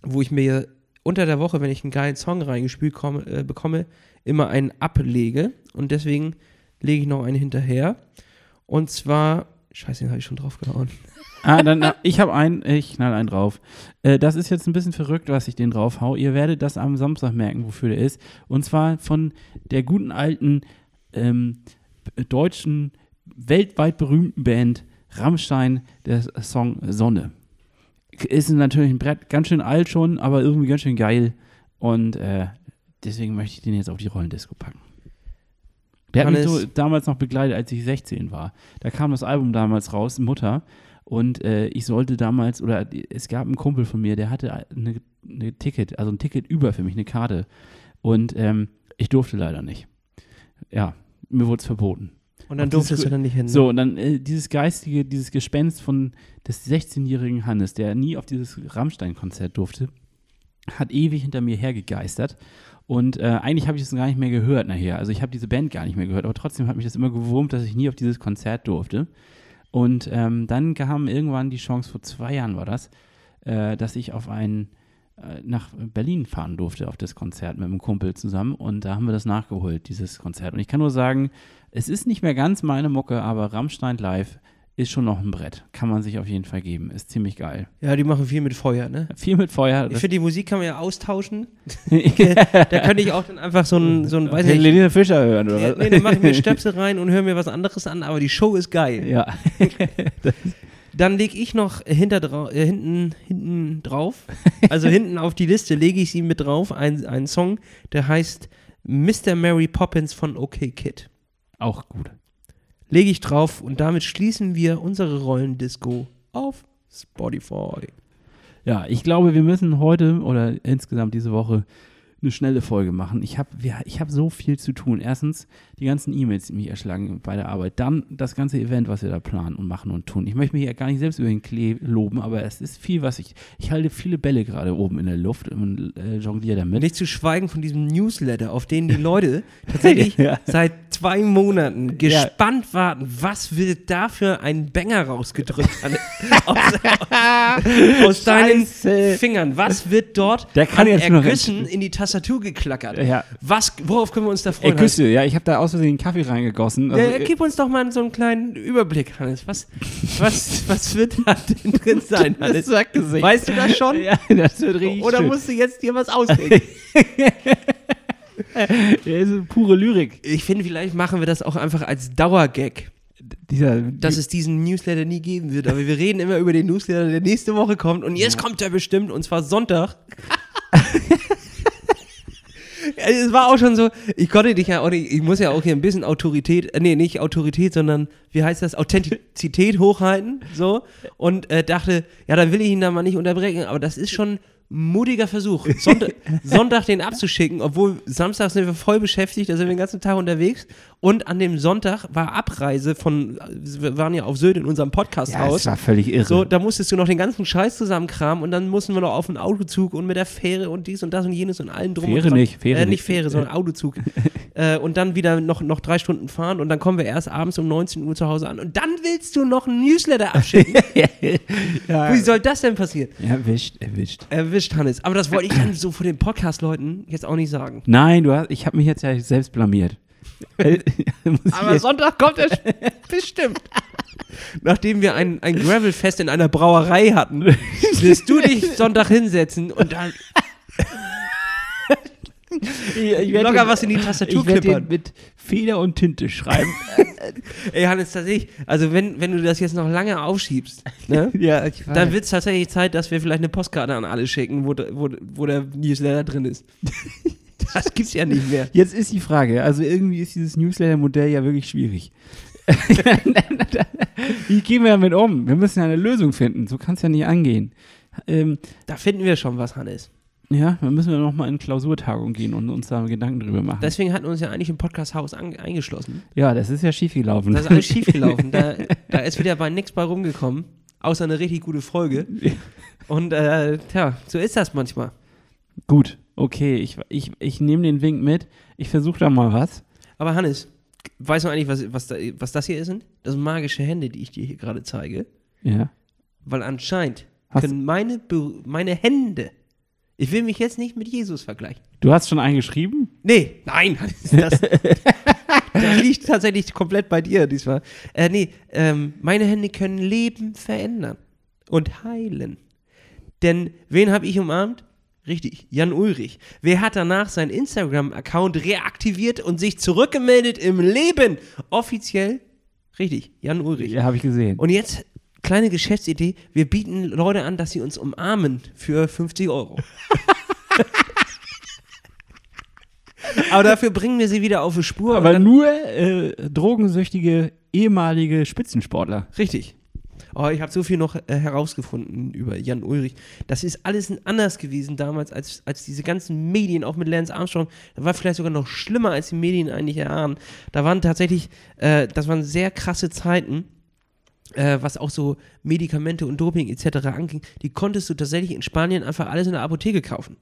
A: wo ich mir unter der Woche, wenn ich einen geilen Song reingespielt komme, äh, bekomme, immer einen ablege. Und deswegen lege ich noch einen hinterher. Und zwar, scheiße, den habe ich schon draufgehauen.
B: Ah, dann, na, ich habe einen, ich knall einen drauf. Äh, das ist jetzt ein bisschen verrückt, was ich den drauf hau. Ihr werdet das am Samstag merken, wofür der ist. Und zwar von der guten alten ähm, deutschen, weltweit berühmten Band Rammstein, der Song Sonne. Ist natürlich ein Brett, ganz schön alt schon, aber irgendwie ganz schön geil. Und äh, deswegen möchte ich den jetzt auf die Rollendisco packen. Der hat mich so damals noch begleitet, als ich 16 war. Da kam das Album damals raus, Mutter. Und äh, ich sollte damals, oder es gab einen Kumpel von mir, der hatte eine, eine Ticket, also ein Ticket über für mich, eine Karte. Und ähm, ich durfte leider nicht. Ja, mir wurde es verboten.
A: Und dann
B: Auf dieses
A: durftest du
B: Gru-
A: dann nicht hin. ne?
B: So, und dann äh, dieses geistige, dieses Gespenst von des 16-jährigen Hannes, der nie auf dieses Rammstein-Konzert durfte, hat ewig hinter mir hergegeistert. Und äh, eigentlich habe ich das gar nicht mehr gehört nachher. Also ich habe diese Band gar nicht mehr gehört, aber trotzdem hat mich das immer gewurmt, dass ich nie auf dieses Konzert durfte. Und ähm, dann kam irgendwann die Chance, vor zwei Jahren war das, äh, dass ich auf ein äh, nach Berlin fahren durfte auf das Konzert mit einem Kumpel zusammen und da haben wir das nachgeholt, dieses Konzert. Und ich kann nur sagen, es ist nicht mehr ganz meine Mucke, aber Rammstein live ist schon noch ein Brett. Kann man sich auf jeden Fall geben. Ist ziemlich geil.
A: Ja, die machen viel mit Feuer, ne?
B: Viel mit Feuer.
A: Ich finde, die Musik kann man ja austauschen. da könnte ich auch dann einfach so ein, so ein weiß ich nicht,
B: Helene Fischer hören, oder was?
A: nee, dann mache ich mir Stöpsel rein und höre mir was anderes an, aber die Show ist geil.
B: Ja.
A: Dann lege ich noch hinter äh, hinten, hinten drauf, also hinten auf die Liste lege ich sie mit drauf, ein- einen Song, der heißt Mr. Mary Poppins von OK Kid.
B: Auch gut.
A: Lege ich drauf und damit schließen wir unsere Rollendisco auf Spotify.
B: Ja, ich glaube, wir müssen heute oder insgesamt diese Woche eine schnelle Folge machen. Ich habe ich hab so viel zu tun. Erstens die ganzen E-Mails, die mich erschlagen bei der Arbeit. Dann das ganze Event, was wir da planen und machen und tun. Ich möchte mich ja gar nicht selbst über den Klee loben, aber es ist viel, was ich. Ich halte viele Bälle gerade oben in der Luft und äh, jongliere damit.
A: Nicht zu schweigen von diesem Newsletter, auf den die Leute tatsächlich
B: Ja.
A: seit zwei Monaten gespannt warten, was wird da für ein Banger rausgedrückt an, aus, aus deinen. Fingern. Was wird dort
B: Der kann
A: an
B: jetzt
A: Ergüssen in die Tastatur geklackert?
B: Ja.
A: Was, worauf können wir uns da
B: Ey,
A: freuen?
B: Küsse, ja, ich habe da aus Versehen Kaffee reingegossen. Also,
A: Ja, gib uns doch mal so einen kleinen Überblick, Hannes. Was, was, was wird da denn drin sein, Hannes?
B: Sackgesicht.
A: Weißt du das schon?
B: ja, das wird richtig
A: Oder
B: schön.
A: musst du jetzt dir was ausdenken?
B: Der ist pure Lyrik.
A: ich finde, vielleicht machen wir das auch einfach als Dauergag.
B: Dieser,
A: dass es diesen Newsletter nie geben wird. Aber wir reden immer über den Newsletter, der nächste Woche kommt. Und jetzt kommt er bestimmt, und zwar Sonntag. Es war auch schon so, ich konnte dich ja auch nicht, ich muss ja auch hier ein bisschen Autorität, äh, nee, nicht Autorität, sondern, wie heißt das, Authentizität hochhalten, so, und äh, dachte, ja, dann will ich ihn da mal nicht unterbrechen, aber das ist schon mutiger Versuch, Sonntag, Sonntag den abzuschicken, obwohl Samstag sind wir voll beschäftigt, da sind wir den ganzen Tag unterwegs. Und an dem Sonntag war Abreise von, wir waren ja auf Sylt in unserem Podcasthaus.
B: das war völlig irre.
A: So, da musstest du noch den ganzen Scheiß zusammenkramen und dann mussten wir noch auf einen Autozug und mit der Fähre und dies und das und jenes und allen drum
B: Fähre
A: und
B: nicht, Fähre
A: äh, nicht
B: nicht.
A: Fähre, sondern Autozug. äh, und dann wieder noch, noch drei Stunden fahren und dann kommen wir erst abends um 19 Uhr zu Hause an und dann willst du noch einen Newsletter abschicken.
B: ja,
A: Wie soll das denn passieren?
B: erwischt, erwischt.
A: Erwischt, Hannes. Aber das wollte ich dann so vor den Podcast-Leuten jetzt auch nicht sagen.
B: Nein, du hast, ich habe mich jetzt ja selbst blamiert.
A: Aber Sonntag kommt er bestimmt. Nachdem wir ein, ein Gravelfest in einer Brauerei hatten, wirst du dich Sonntag hinsetzen und dann
B: ich, ich
A: locker
B: den-
A: was in die Tastatur
B: ich
A: klippern.
B: mit Feder und Tinte schreiben.
A: Ey, Hannes, tatsächlich, also wenn, wenn du das jetzt noch lange aufschiebst, ne,
B: ja,
A: dann wird es tatsächlich Zeit, dass wir vielleicht eine Postkarte an alle schicken, wo, wo, wo der Newsletter drin ist. Das gibt's ja nicht mehr.
B: Jetzt ist die Frage, also irgendwie ist dieses Newsletter-Modell ja wirklich schwierig. Wie gehen wir damit um? Wir müssen ja eine Lösung finden. So kann es ja nicht angehen. Ähm,
A: Da finden wir schon was, Hannes.
B: ja, dann müssen wir nochmal in Klausurtagung gehen und uns da Gedanken drüber machen.
A: Deswegen hatten wir uns ja eigentlich im Podcasthaus eingeschlossen.
B: ja, das ist ja schiefgelaufen.
A: Da ist alles schiefgelaufen. Da, da ist wieder bei nichts bei rumgekommen, außer eine richtig gute Folge. Und äh, tja, so ist das manchmal.
B: Gut, okay, ich, ich, ich nehme den Wink mit. Ich versuche da mal was.
A: Aber Hannes, weißt du eigentlich, was, was, da, was das hier sind? Das sind magische Hände, die ich dir hier gerade zeige.
B: Ja.
A: Weil anscheinend
B: Hast-
A: können meine, meine Hände, ich will mich jetzt nicht mit Jesus vergleichen.
B: Du hast schon eingeschrieben?
A: Nee, nein, das, das liegt tatsächlich komplett bei dir diesmal. Äh, nee, ähm, meine Hände können Leben verändern und heilen. Denn wen habe ich umarmt? Richtig, Jan Ulrich. Wer hat danach seinen Instagram-Account reaktiviert und sich zurückgemeldet im Leben? Offiziell? Richtig, Jan Ulrich.
B: Ja, habe ich gesehen.
A: Und jetzt, kleine Geschäftsidee, wir bieten Leute an, dass sie uns umarmen für 50 Euro. Aber dafür bringen wir sie wieder auf die Spur.
B: Aber nur äh, drogensüchtige ehemalige Spitzensportler.
A: richtig. Oh, ich habe so viel noch äh, herausgefunden über Jan Ulrich. Das ist alles anders gewesen damals, als, als diese ganzen Medien, auch mit Lance Armstrong. Das war vielleicht sogar noch schlimmer, als die Medien eigentlich erahnen. Da waren tatsächlich, äh, das waren sehr krasse Zeiten. äh, was auch so Medikamente und Doping etc. anging, die konntest du tatsächlich in Spanien einfach alles in der Apotheke kaufen.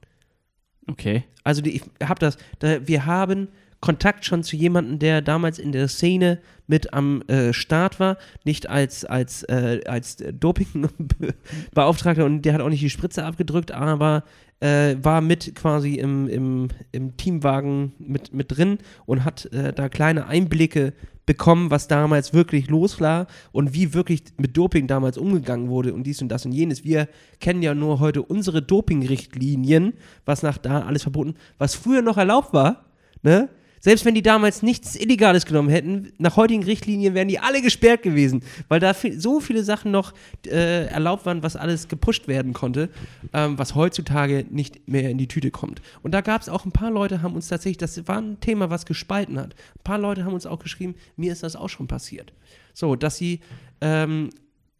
B: Okay.
A: Also die, ich habe das, da, wir haben Kontakt schon zu jemandem, der damals in der Szene mit am äh, Start war, nicht als, als, äh, als Dopingbeauftragter und der hat auch nicht die Spritze abgedrückt, aber äh, war mit quasi im, im, im Teamwagen mit, mit drin und hat äh, da kleine Einblicke bekommen, was damals wirklich los war und wie wirklich mit Doping damals umgegangen wurde und dies und das und jenes. Wir kennen ja nur heute unsere Dopingrichtlinien, was nach da alles verboten, was früher noch erlaubt war, ne? Selbst wenn die damals nichts Illegales genommen hätten, nach heutigen Richtlinien wären die alle gesperrt gewesen, weil da viel, so viele Sachen noch äh, erlaubt waren, was alles gepusht werden konnte, ähm, was heutzutage nicht mehr in die Tüte kommt. Und da gab es auch ein paar Leute, haben uns tatsächlich, das war ein Thema, was gespalten hat. Ein paar Leute haben uns auch geschrieben, mir ist das auch schon passiert. So, dass sie ähm,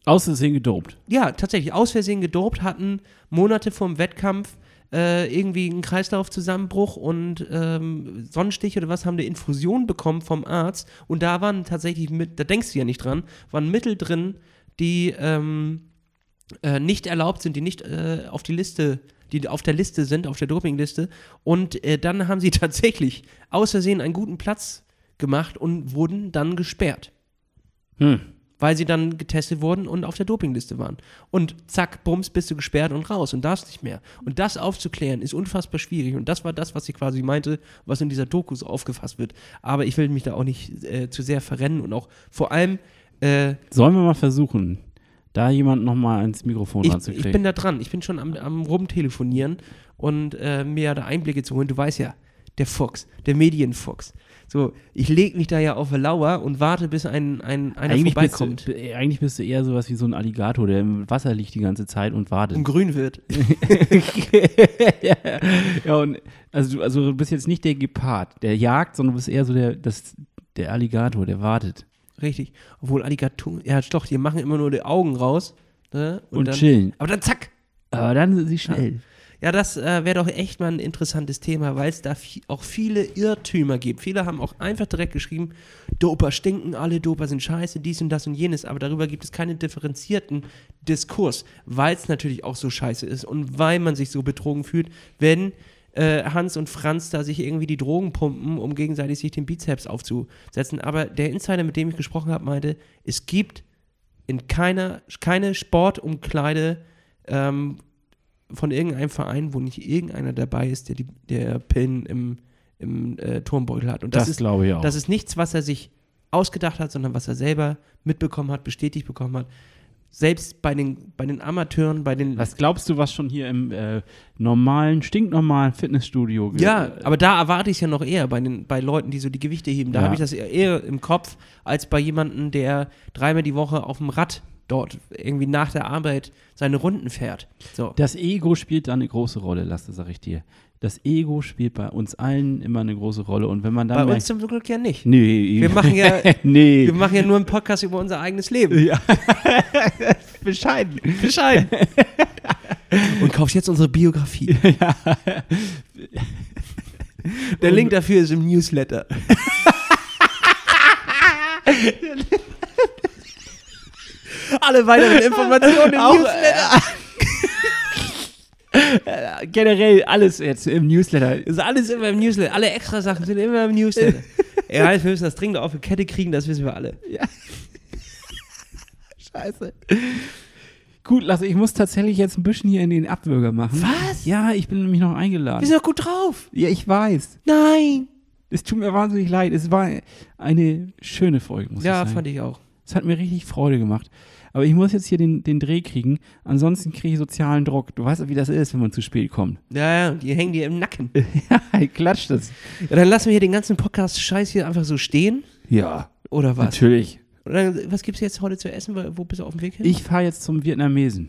B: Außersehen gedopt.
A: ja, tatsächlich aus Versehen gedopt hatten, Monate vorm Wettkampf äh, irgendwie einen Kreislaufzusammenbruch und ähm, Sonnenstich oder was, haben eine Infusion bekommen vom Arzt. Und da waren tatsächlich, mit, da denkst du ja nicht dran, waren Mittel drin, die ähm, äh, nicht erlaubt sind, die nicht äh, auf die Liste, die auf der Liste sind, auf der Dopingliste. Und äh, dann haben sie tatsächlich aus Versehen einen guten Platz gemacht und wurden dann gesperrt.
B: Hm.
A: Weil sie dann getestet wurden und auf der Dopingliste waren. Und zack, bums, bist du gesperrt und raus und darfst nicht mehr. Und das aufzuklären ist unfassbar schwierig. Und das war das, was ich quasi meinte, was in dieser Doku so aufgefasst wird. Aber ich will mich da auch nicht äh, zu sehr verrennen und auch vor allem, äh,
B: Sollen wir mal versuchen, da jemand nochmal ins Mikrofon
A: ich,
B: ranzukriegen?
A: ich bin da dran. Ich bin schon am, am rumtelefonieren und äh, mir da Einblicke zu holen. Du weißt ja, der Fuchs, der Medienfuchs. So, ich lege mich da ja auf eine Lauer und warte, bis ein, ein, einer
B: eigentlich, bist
A: vorbeikommt
B: du, äh, eigentlich bist du eher sowas wie so ein Alligator, der im Wasser liegt die ganze Zeit und wartet.
A: und grün wird.
B: ja, ja, und also du, also du bist jetzt nicht der Gepard, der jagt, sondern du bist eher so der, das, der Alligator, der wartet.
A: Richtig. Obwohl Alligatoren, ja doch, die machen immer nur die Augen raus. Ne?
B: Und,
A: dann,
B: chillen.
A: Aber dann zack.
B: Aber dann sind sie schnell.
A: Ja, das äh, wäre doch echt mal ein interessantes Thema, weil es da auch viele Irrtümer gibt. Viele haben auch einfach direkt geschrieben, Doper stinken alle, Doper sind scheiße, dies und das und jenes, aber darüber gibt es keinen differenzierten Diskurs, weil es natürlich auch so scheiße ist und weil man sich so betrogen fühlt, wenn äh, Hans und Franz da sich irgendwie die Drogen pumpen, um gegenseitig sich den Bizeps aufzusetzen. Aber der Insider, mit dem ich gesprochen habe, meinte, es gibt in keiner, keine Sportumkleide ähm, von irgendeinem Verein, wo nicht irgendeiner dabei ist, der, die, der Pillen im, im äh, Turmbeutel hat. Und das,
B: Das
A: ist,
B: glaube ich auch.
A: das ist nichts, was er sich ausgedacht hat, sondern was er selber mitbekommen hat, bestätigt bekommen hat. Selbst bei den, bei den Amateuren, bei den.
B: Was glaubst du, was schon hier im äh, normalen, stinknormalen Fitnessstudio
A: ja, aber da erwarte ich es ja noch eher bei, den, bei Leuten, die so die Gewichte heben. Da
B: Ja.
A: habe ich das eher, eher im Kopf, als bei jemandem, der dreimal die Woche auf dem Rad dort irgendwie nach der Arbeit seine Runden fährt. So.
B: Das Ego spielt da eine große Rolle, Lasse, sag ich dir. Das Ego spielt bei uns allen immer eine große Rolle. Und wenn man dann
A: Bei uns zum Glück ja nicht.
B: Nee.
A: Wir machen ja-
B: nee.
A: Wir machen ja nur einen Podcast über unser eigenes Leben.
B: ja. Bescheiden.
A: Bescheid. Und kaufst jetzt unsere Biografie. Der Link dafür ist im Newsletter. Alle weiteren Informationen im
B: Auch,
A: Newsletter.
B: Äh, Generell alles jetzt im Newsletter.
A: Ist alles immer im Newsletter. Alle extra Sachen sind immer im Newsletter. Ja, wir müssen das dringend auf die Kette kriegen, das wissen wir alle.
B: Scheiße. Gut, Lasse, ich muss tatsächlich jetzt ein bisschen hier in den Abwürger machen.
A: Was?
B: Ja, ich bin nämlich noch eingeladen.
A: Wir sind doch gut drauf.
B: Ja, ich weiß.
A: Nein.
B: Es tut mir wahnsinnig leid. Es war eine schöne Folge, muss
A: Ja,
B: ich sagen.
A: fand ich auch.
B: Es hat mir richtig Freude gemacht. Aber ich muss jetzt hier den, den Dreh kriegen. Ansonsten kriege ich sozialen Druck. Du weißt, wie das ist, wenn man zu spät kommt.
A: Ja, ja, die hängen dir im Nacken.
B: ja, klatscht es.
A: Ja, dann lassen wir hier den ganzen Podcast-Scheiß hier einfach so stehen.
B: Ja,
A: Oder was?
B: natürlich.
A: Oder was gibt's jetzt heute zu essen? Wo bist du auf dem Weg hin?
B: Ich fahre jetzt zum Vietnamesen.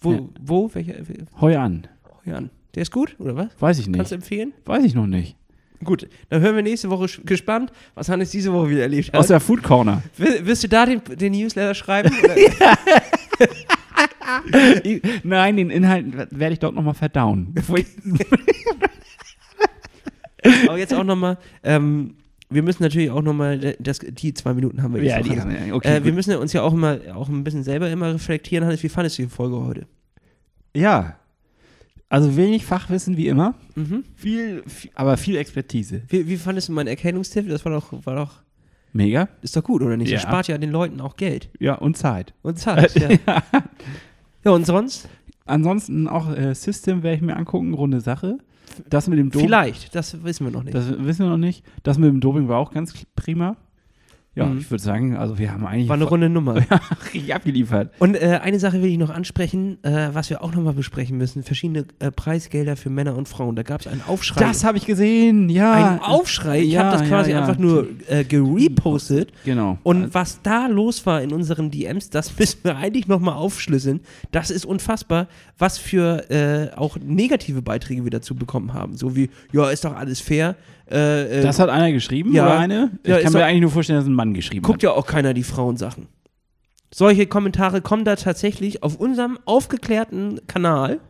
A: Wo?
B: Ja.
A: Wo? Welcher?
B: Heu an.
A: Jan. Der ist gut, oder was?
B: Weiß ich nicht.
A: Kannst du empfehlen?
B: Weiß ich noch nicht.
A: Gut, dann hören wir nächste Woche gespannt, was Hannes diese Woche wieder erlebt
B: Aus
A: hat.
B: der Food Corner.
A: Will- Wirst du da den, den Newsletter schreiben?
B: Nein, den Inhalt werde ich dort nochmal verdauen.
A: Aber jetzt auch nochmal, ähm, wir müssen natürlich auch nochmal, die zwei Minuten haben wir jetzt
B: ja, die haben wir. Okay,
A: äh, wir müssen uns ja auch immer auch ein bisschen selber immer reflektieren, Hannes, wie fandest du die Folge heute?
B: ja. Also wenig Fachwissen wie immer.
A: Mhm.
B: Viel, viel aber viel Expertise.
A: Wie, wie fandest du meinen Erkennungstipp? Das war doch, war doch,
B: Mega.
A: ist doch gut, oder nicht?
B: Ja.
A: Das spart ja den Leuten auch Geld.
B: Ja, und Zeit.
A: Und Zeit, ja. ja, und sonst?
B: Ansonsten auch äh, System werde ich mir angucken, runde Sache. Das mit dem Doping.
A: Vielleicht, das wissen wir noch nicht.
B: Das wissen wir noch nicht. Das mit dem Doping war auch ganz prima. Ja,
A: Mhm.
B: ich würde sagen, also wir haben eigentlich
A: War eine runde Nummer.
B: richtig abgeliefert.
A: Und äh, eine Sache will ich noch ansprechen, äh, was wir auch nochmal besprechen müssen: verschiedene äh, Preisgelder für Männer und Frauen. Da gab es einen Aufschrei.
B: Das habe ich gesehen, ja.
A: einen Aufschrei. Ich
B: Ja,
A: habe das quasi
B: ja, ja.
A: einfach nur äh, gerepostet.
B: Genau.
A: Und was da los war in unseren DMs, das müssen wir eigentlich nochmal aufschlüsseln. Das ist unfassbar, was für äh, auch negative Beiträge wir dazu bekommen haben. So wie, ja, ist doch alles fair. Äh, äh,
B: das hat einer geschrieben
A: Ja.
B: oder eine? Ich
A: Ja,
B: kann mir
A: doch-
B: eigentlich nur vorstellen, dass ein Mann geschrieben
A: guckt ja auch keiner die Frauensachen. Solche Kommentare kommen da tatsächlich auf unserem aufgeklärten Kanal.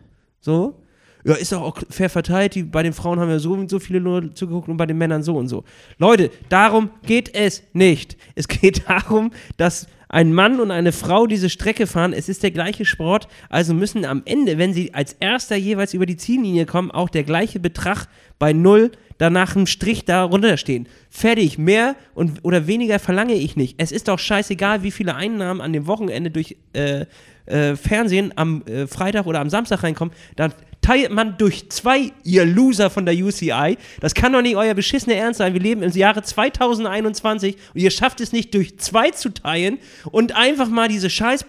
A: So. Ja, ist auch fair verteilt. Die, bei den Frauen haben ja so und so viele nur zugeguckt und bei den Männern so und so. Leute, darum geht es nicht. Es geht darum, dass ein Mann und eine Frau diese Strecke fahren. Es ist der gleiche Sport. Also müssen am Ende, wenn sie als erster jeweils über die Ziellinie kommen, auch der gleiche Betrag bei Null danach ein Strich da runterstehen. Fertig. Mehr und oder weniger verlange ich nicht. Es ist doch scheißegal, wie viele Einnahmen an dem Wochenende durch äh, äh, Fernsehen am äh, Freitag oder am Samstag reinkommen. Dann teilt man durch zwei, ihr Loser von der UCI. Das kann doch nicht euer beschissener Ernst sein. Wir leben im Jahre 2021 und ihr schafft es nicht durch zwei zu teilen und einfach mal diese scheiß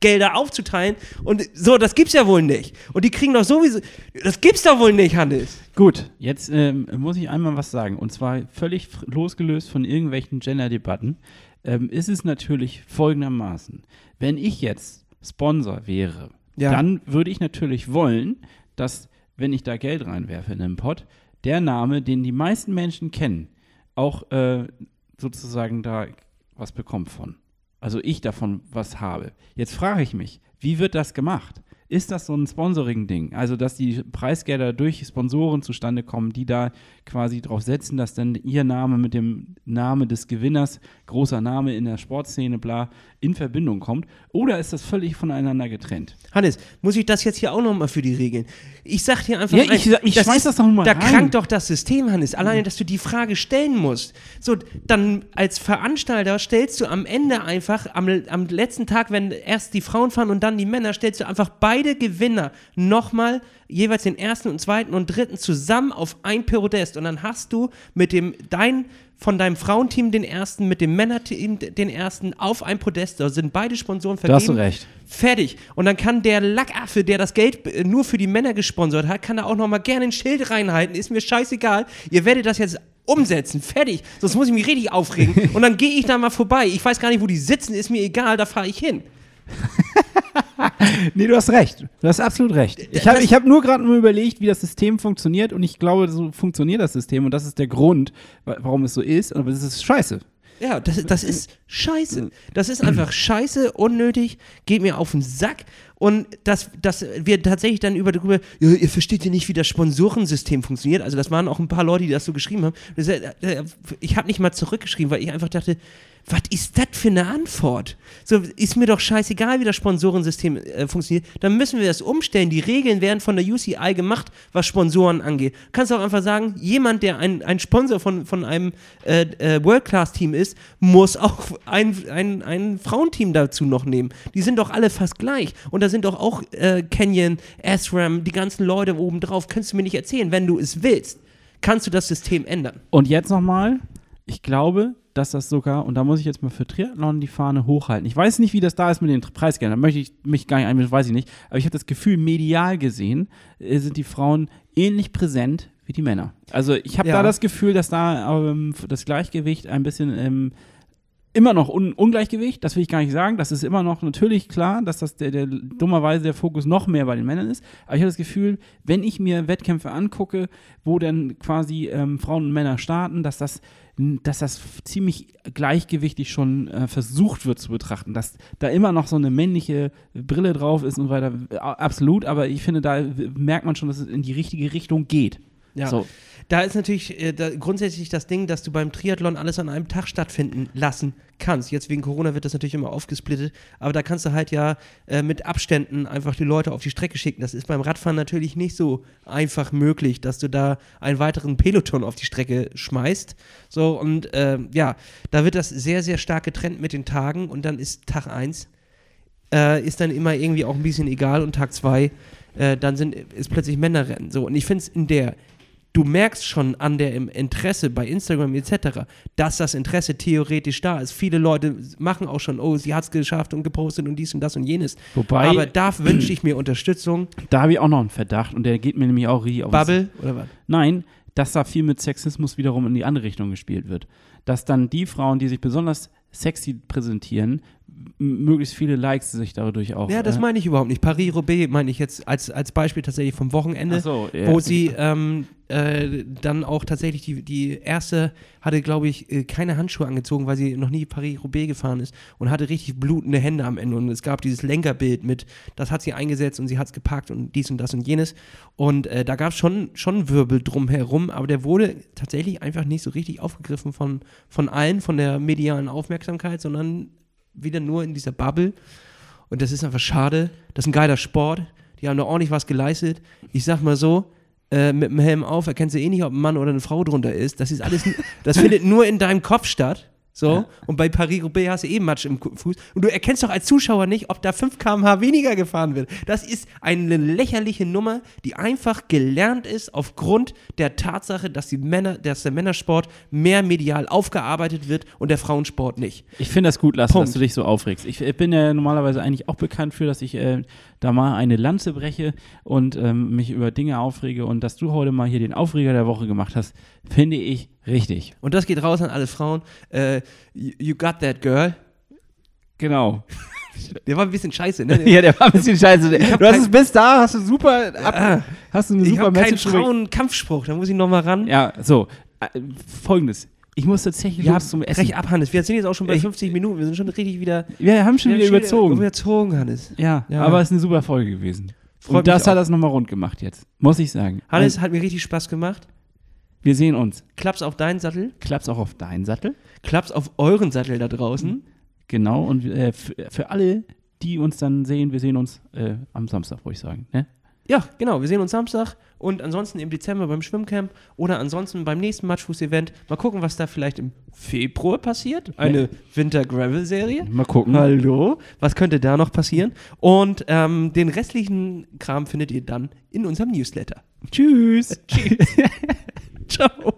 A: Preisgelder aufzuteilen. Und so, das gibt's ja wohl nicht. Und die kriegen doch sowieso. Das gibt's doch wohl nicht, Hannes.
B: Gut, jetzt ähm, muss ich einmal was sagen. Und zwar völlig losgelöst von irgendwelchen Gender-Debatten. Ähm, ist es natürlich folgendermaßen. Wenn ich jetzt Sponsor wäre,
A: Ja.
B: dann würde ich natürlich wollen, dass, wenn ich da Geld reinwerfe in einen Pot, der Name, den die meisten Menschen kennen, auch äh, sozusagen da was bekommt von. Also ich davon was habe. Jetzt frage ich mich, wie wird das gemacht? ist das so ein Sponsoring-Ding. Also, dass die Preisgelder durch Sponsoren zustande kommen, die da quasi drauf setzen, dass dann ihr Name mit dem Name des Gewinners, großer Name in der Sportszene, bla, in Verbindung kommt. Oder ist das völlig voneinander getrennt?
A: Hannes, muss ich das jetzt hier auch nochmal für die Regeln? Ich sag dir einfach,
B: Ja, ich- ich schmeiß das doch mal
A: Da
B: rein.
A: krankt doch das System, Hannes. Alleine, dass du die Frage stellen musst. So, dann als Veranstalter stellst du am Ende einfach, am, am letzten Tag, wenn erst die Frauen fahren und dann die Männer, stellst du einfach beide Gewinner nochmal jeweils den ersten und zweiten und dritten zusammen auf ein Podest. Und dann hast du mit dem, dein, von deinem Frauenteam den ersten, mit dem Männerteam den ersten auf ein Podest. Da sind beide Sponsoren
B: Da
A: vergeben.
B: hast du recht.
A: Fertig. Und dann kann der Lackaffe, der das Geld äh, nur für die Männer gesponsert hat, kann da auch nochmal gerne ein Schild reinhalten. Ist mir scheißegal. Ihr werdet das jetzt umsetzen. Fertig. Sonst muss ich mich richtig aufregen. Und dann gehe ich da mal vorbei. Ich weiß gar nicht, wo die sitzen. Ist mir egal. Da fahre ich hin.
B: Nee, du hast recht. Du hast absolut recht. Ich habe hab nur gerade mal überlegt, wie das System funktioniert und ich glaube, so funktioniert das System und das ist der Grund, wa- warum es so ist. Aber es ist scheiße.
A: Ja, das, das ist scheiße. Das ist einfach scheiße, unnötig, geht mir auf den Sack. Und dass, dass wir tatsächlich dann über darüber, ja, ihr versteht ja nicht, wie das Sponsorensystem funktioniert. Also das waren auch ein paar Leute, die das so geschrieben haben. Äh, ich habe nicht mal zurückgeschrieben, weil ich einfach dachte, was ist das für eine Antwort? So, ist mir doch scheißegal, wie das Sponsorensystem äh, funktioniert. Dann müssen wir das umstellen. Die Regeln werden von der UCI gemacht, was Sponsoren angeht. Du kannst auch einfach sagen, jemand, der ein, ein Sponsor von, von einem äh, äh, World-Class-Team ist, muss auch ein, ein, ein Frauenteam dazu noch nehmen. Die sind doch alle fast gleich. Und da sind doch auch äh, Canyon, SRAM, die ganzen Leute oben drauf. Kannst du mir nicht erzählen, wenn du es willst, kannst du das System ändern.
B: Und jetzt nochmal, ich glaube, dass das sogar, und da muss ich jetzt mal für Triathlon die Fahne hochhalten. Ich weiß nicht, wie das da ist mit den Preisgeldern, da möchte ich mich gar nicht einmischen, weiß ich nicht. Aber ich habe das Gefühl, medial gesehen äh, sind die Frauen ähnlich präsent wie die Männer. Also ich habe
A: Ja.
B: da das Gefühl, dass da ähm, das Gleichgewicht ein bisschen ähm, immer noch un Ungleichgewicht, das will ich gar nicht sagen. Das ist immer noch natürlich klar, dass das der, der dummerweise der Fokus noch mehr bei den Männern ist. Aber ich habe das Gefühl, wenn ich mir Wettkämpfe angucke, wo dann quasi ähm, Frauen und Männer starten, dass das dass das ziemlich gleichgewichtig schon äh, versucht wird zu betrachten, dass da immer noch so eine männliche Brille drauf ist und weiter. Äh, Absolut, aber ich finde, da merkt man schon, dass es in die richtige Richtung geht.
A: Ja.
B: So.
A: Da ist natürlich äh, da grundsätzlich das Ding, dass du beim Triathlon alles an einem Tag stattfinden lassen kannst. Jetzt wegen Corona wird das natürlich immer aufgesplittet, aber da kannst du halt ja äh, mit Abständen einfach die Leute auf die Strecke schicken. Das ist beim Radfahren natürlich nicht so einfach möglich, dass du da einen weiteren Peloton auf die Strecke schmeißt. So und äh, ja, da wird das sehr, sehr stark getrennt mit den Tagen und dann ist Tag 1 äh, ist dann immer irgendwie auch ein bisschen egal und Tag 2 äh, dann sind, ist plötzlich Männerrennen. So, und ich finde es in der, du merkst schon an der im Interesse bei Instagram etc., dass das Interesse theoretisch da ist. Viele Leute machen auch schon, oh, sie hat es geschafft und gepostet und dies und das und jenes.
B: Wobei,
A: Aber da wünsche ich mir Unterstützung.
B: da habe ich auch noch einen Verdacht und der geht mir nämlich auch richtig auf
A: Bubble oder was?
B: Nein, dass da viel mit Sexismus wiederum in die andere Richtung gespielt wird. Dass dann die Frauen, die sich besonders sexy präsentieren, möglichst viele Likes sich dadurch auch.
A: Ja, das
B: äh,
A: meine ich überhaupt nicht. Paris-Roubaix meine ich jetzt als, als Beispiel tatsächlich vom Wochenende.
B: So, ja.
A: wo sie ähm, äh, dann auch tatsächlich die, die erste hatte, glaube ich, äh, keine Handschuhe angezogen, weil sie noch nie Paris-Roubaix gefahren ist und hatte richtig blutende Hände am Ende. Und es gab dieses Lenkerbild mit, das hat sie eingesetzt und sie hat es gepackt und dies und das und jenes. Und äh, da gab es schon, schon Wirbel drumherum, aber der wurde tatsächlich einfach nicht so richtig aufgegriffen von, von allen, von der medialen Aufmerksamkeit, sondern wieder nur in dieser Bubble. Und das ist einfach schade. Das ist ein geiler Sport. Die haben da ordentlich was geleistet. Ich sag mal so, äh, mit dem Helm auf erkennst du eh nicht, ob ein Mann oder eine Frau drunter ist. Das ist alles, das findet nur in deinem Kopf statt. So, und bei Paris-Roubaix hast du eh Matsch im Fuß. Und du erkennst doch als Zuschauer nicht, ob da 5 km/h weniger gefahren wird. Das ist eine lächerliche Nummer, die einfach gelernt ist aufgrund der Tatsache, dass, die Männer, dass der Männersport mehr medial aufgearbeitet wird und der Frauensport nicht.
B: Ich finde das gut, Lasse,
A: Punkt.
B: dass du dich so aufregst. Ich, ich bin ja normalerweise eigentlich auch bekannt für, dass ich äh, da mal eine Lanze breche und ähm, mich über Dinge aufrege. Und dass du heute mal hier den Aufreger der Woche gemacht hast, finde ich richtig.
A: Und das geht raus an alle Frauen. Äh, you, got that girl.
B: Genau.
A: Der war ein bisschen scheiße, ne?
B: ja, der war ein bisschen scheiße. Du hast
A: kein-
B: es bis da, hast du super, ab,
A: Ah,
B: hast du eine
A: ich
B: super
A: habe keinen
B: Message
A: Frauenkampfspruch, da muss ich nochmal ran.
B: Ja, so. Äh, Folgendes. Ich muss tatsächlich
A: Ja,
B: zum Essen.
A: brech ab, Hannes. Wir sind jetzt auch schon bei
B: Ich-
A: 50 Minuten. Wir sind schon richtig wieder.
B: Wir haben schon
A: wir
B: wieder
A: haben
B: überzogen.
A: Überzogen, Hannes.
B: Ja,
A: Ja.
B: aber es ist eine super Folge gewesen.
A: Freut
B: Und das
A: mich
B: hat
A: auch.
B: das nochmal rund gemacht jetzt. Muss ich sagen.
A: Hannes, hat mir richtig Spaß gemacht.
B: Wir sehen uns.
A: Klaps auf deinen Sattel.
B: Klappt's auch auf deinen Sattel.
A: Klaps auf euren Sattel da draußen.
B: Genau. Und äh, für, alle, die uns dann sehen, wir sehen uns äh, am Samstag, wollte ich sagen. Ne?
A: Ja, genau. Wir sehen uns Samstag und ansonsten im Dezember beim Schwimmcamp oder ansonsten beim nächsten Matchfuß-Event. Mal gucken, was da vielleicht im Februar passiert. Eine Winter-Gravel-Serie.
B: Mal gucken.
A: Hallo? Was könnte da noch passieren? Und ähm, den restlichen Kram findet ihr dann in unserem Newsletter.
B: Tschüss.
A: Ciao.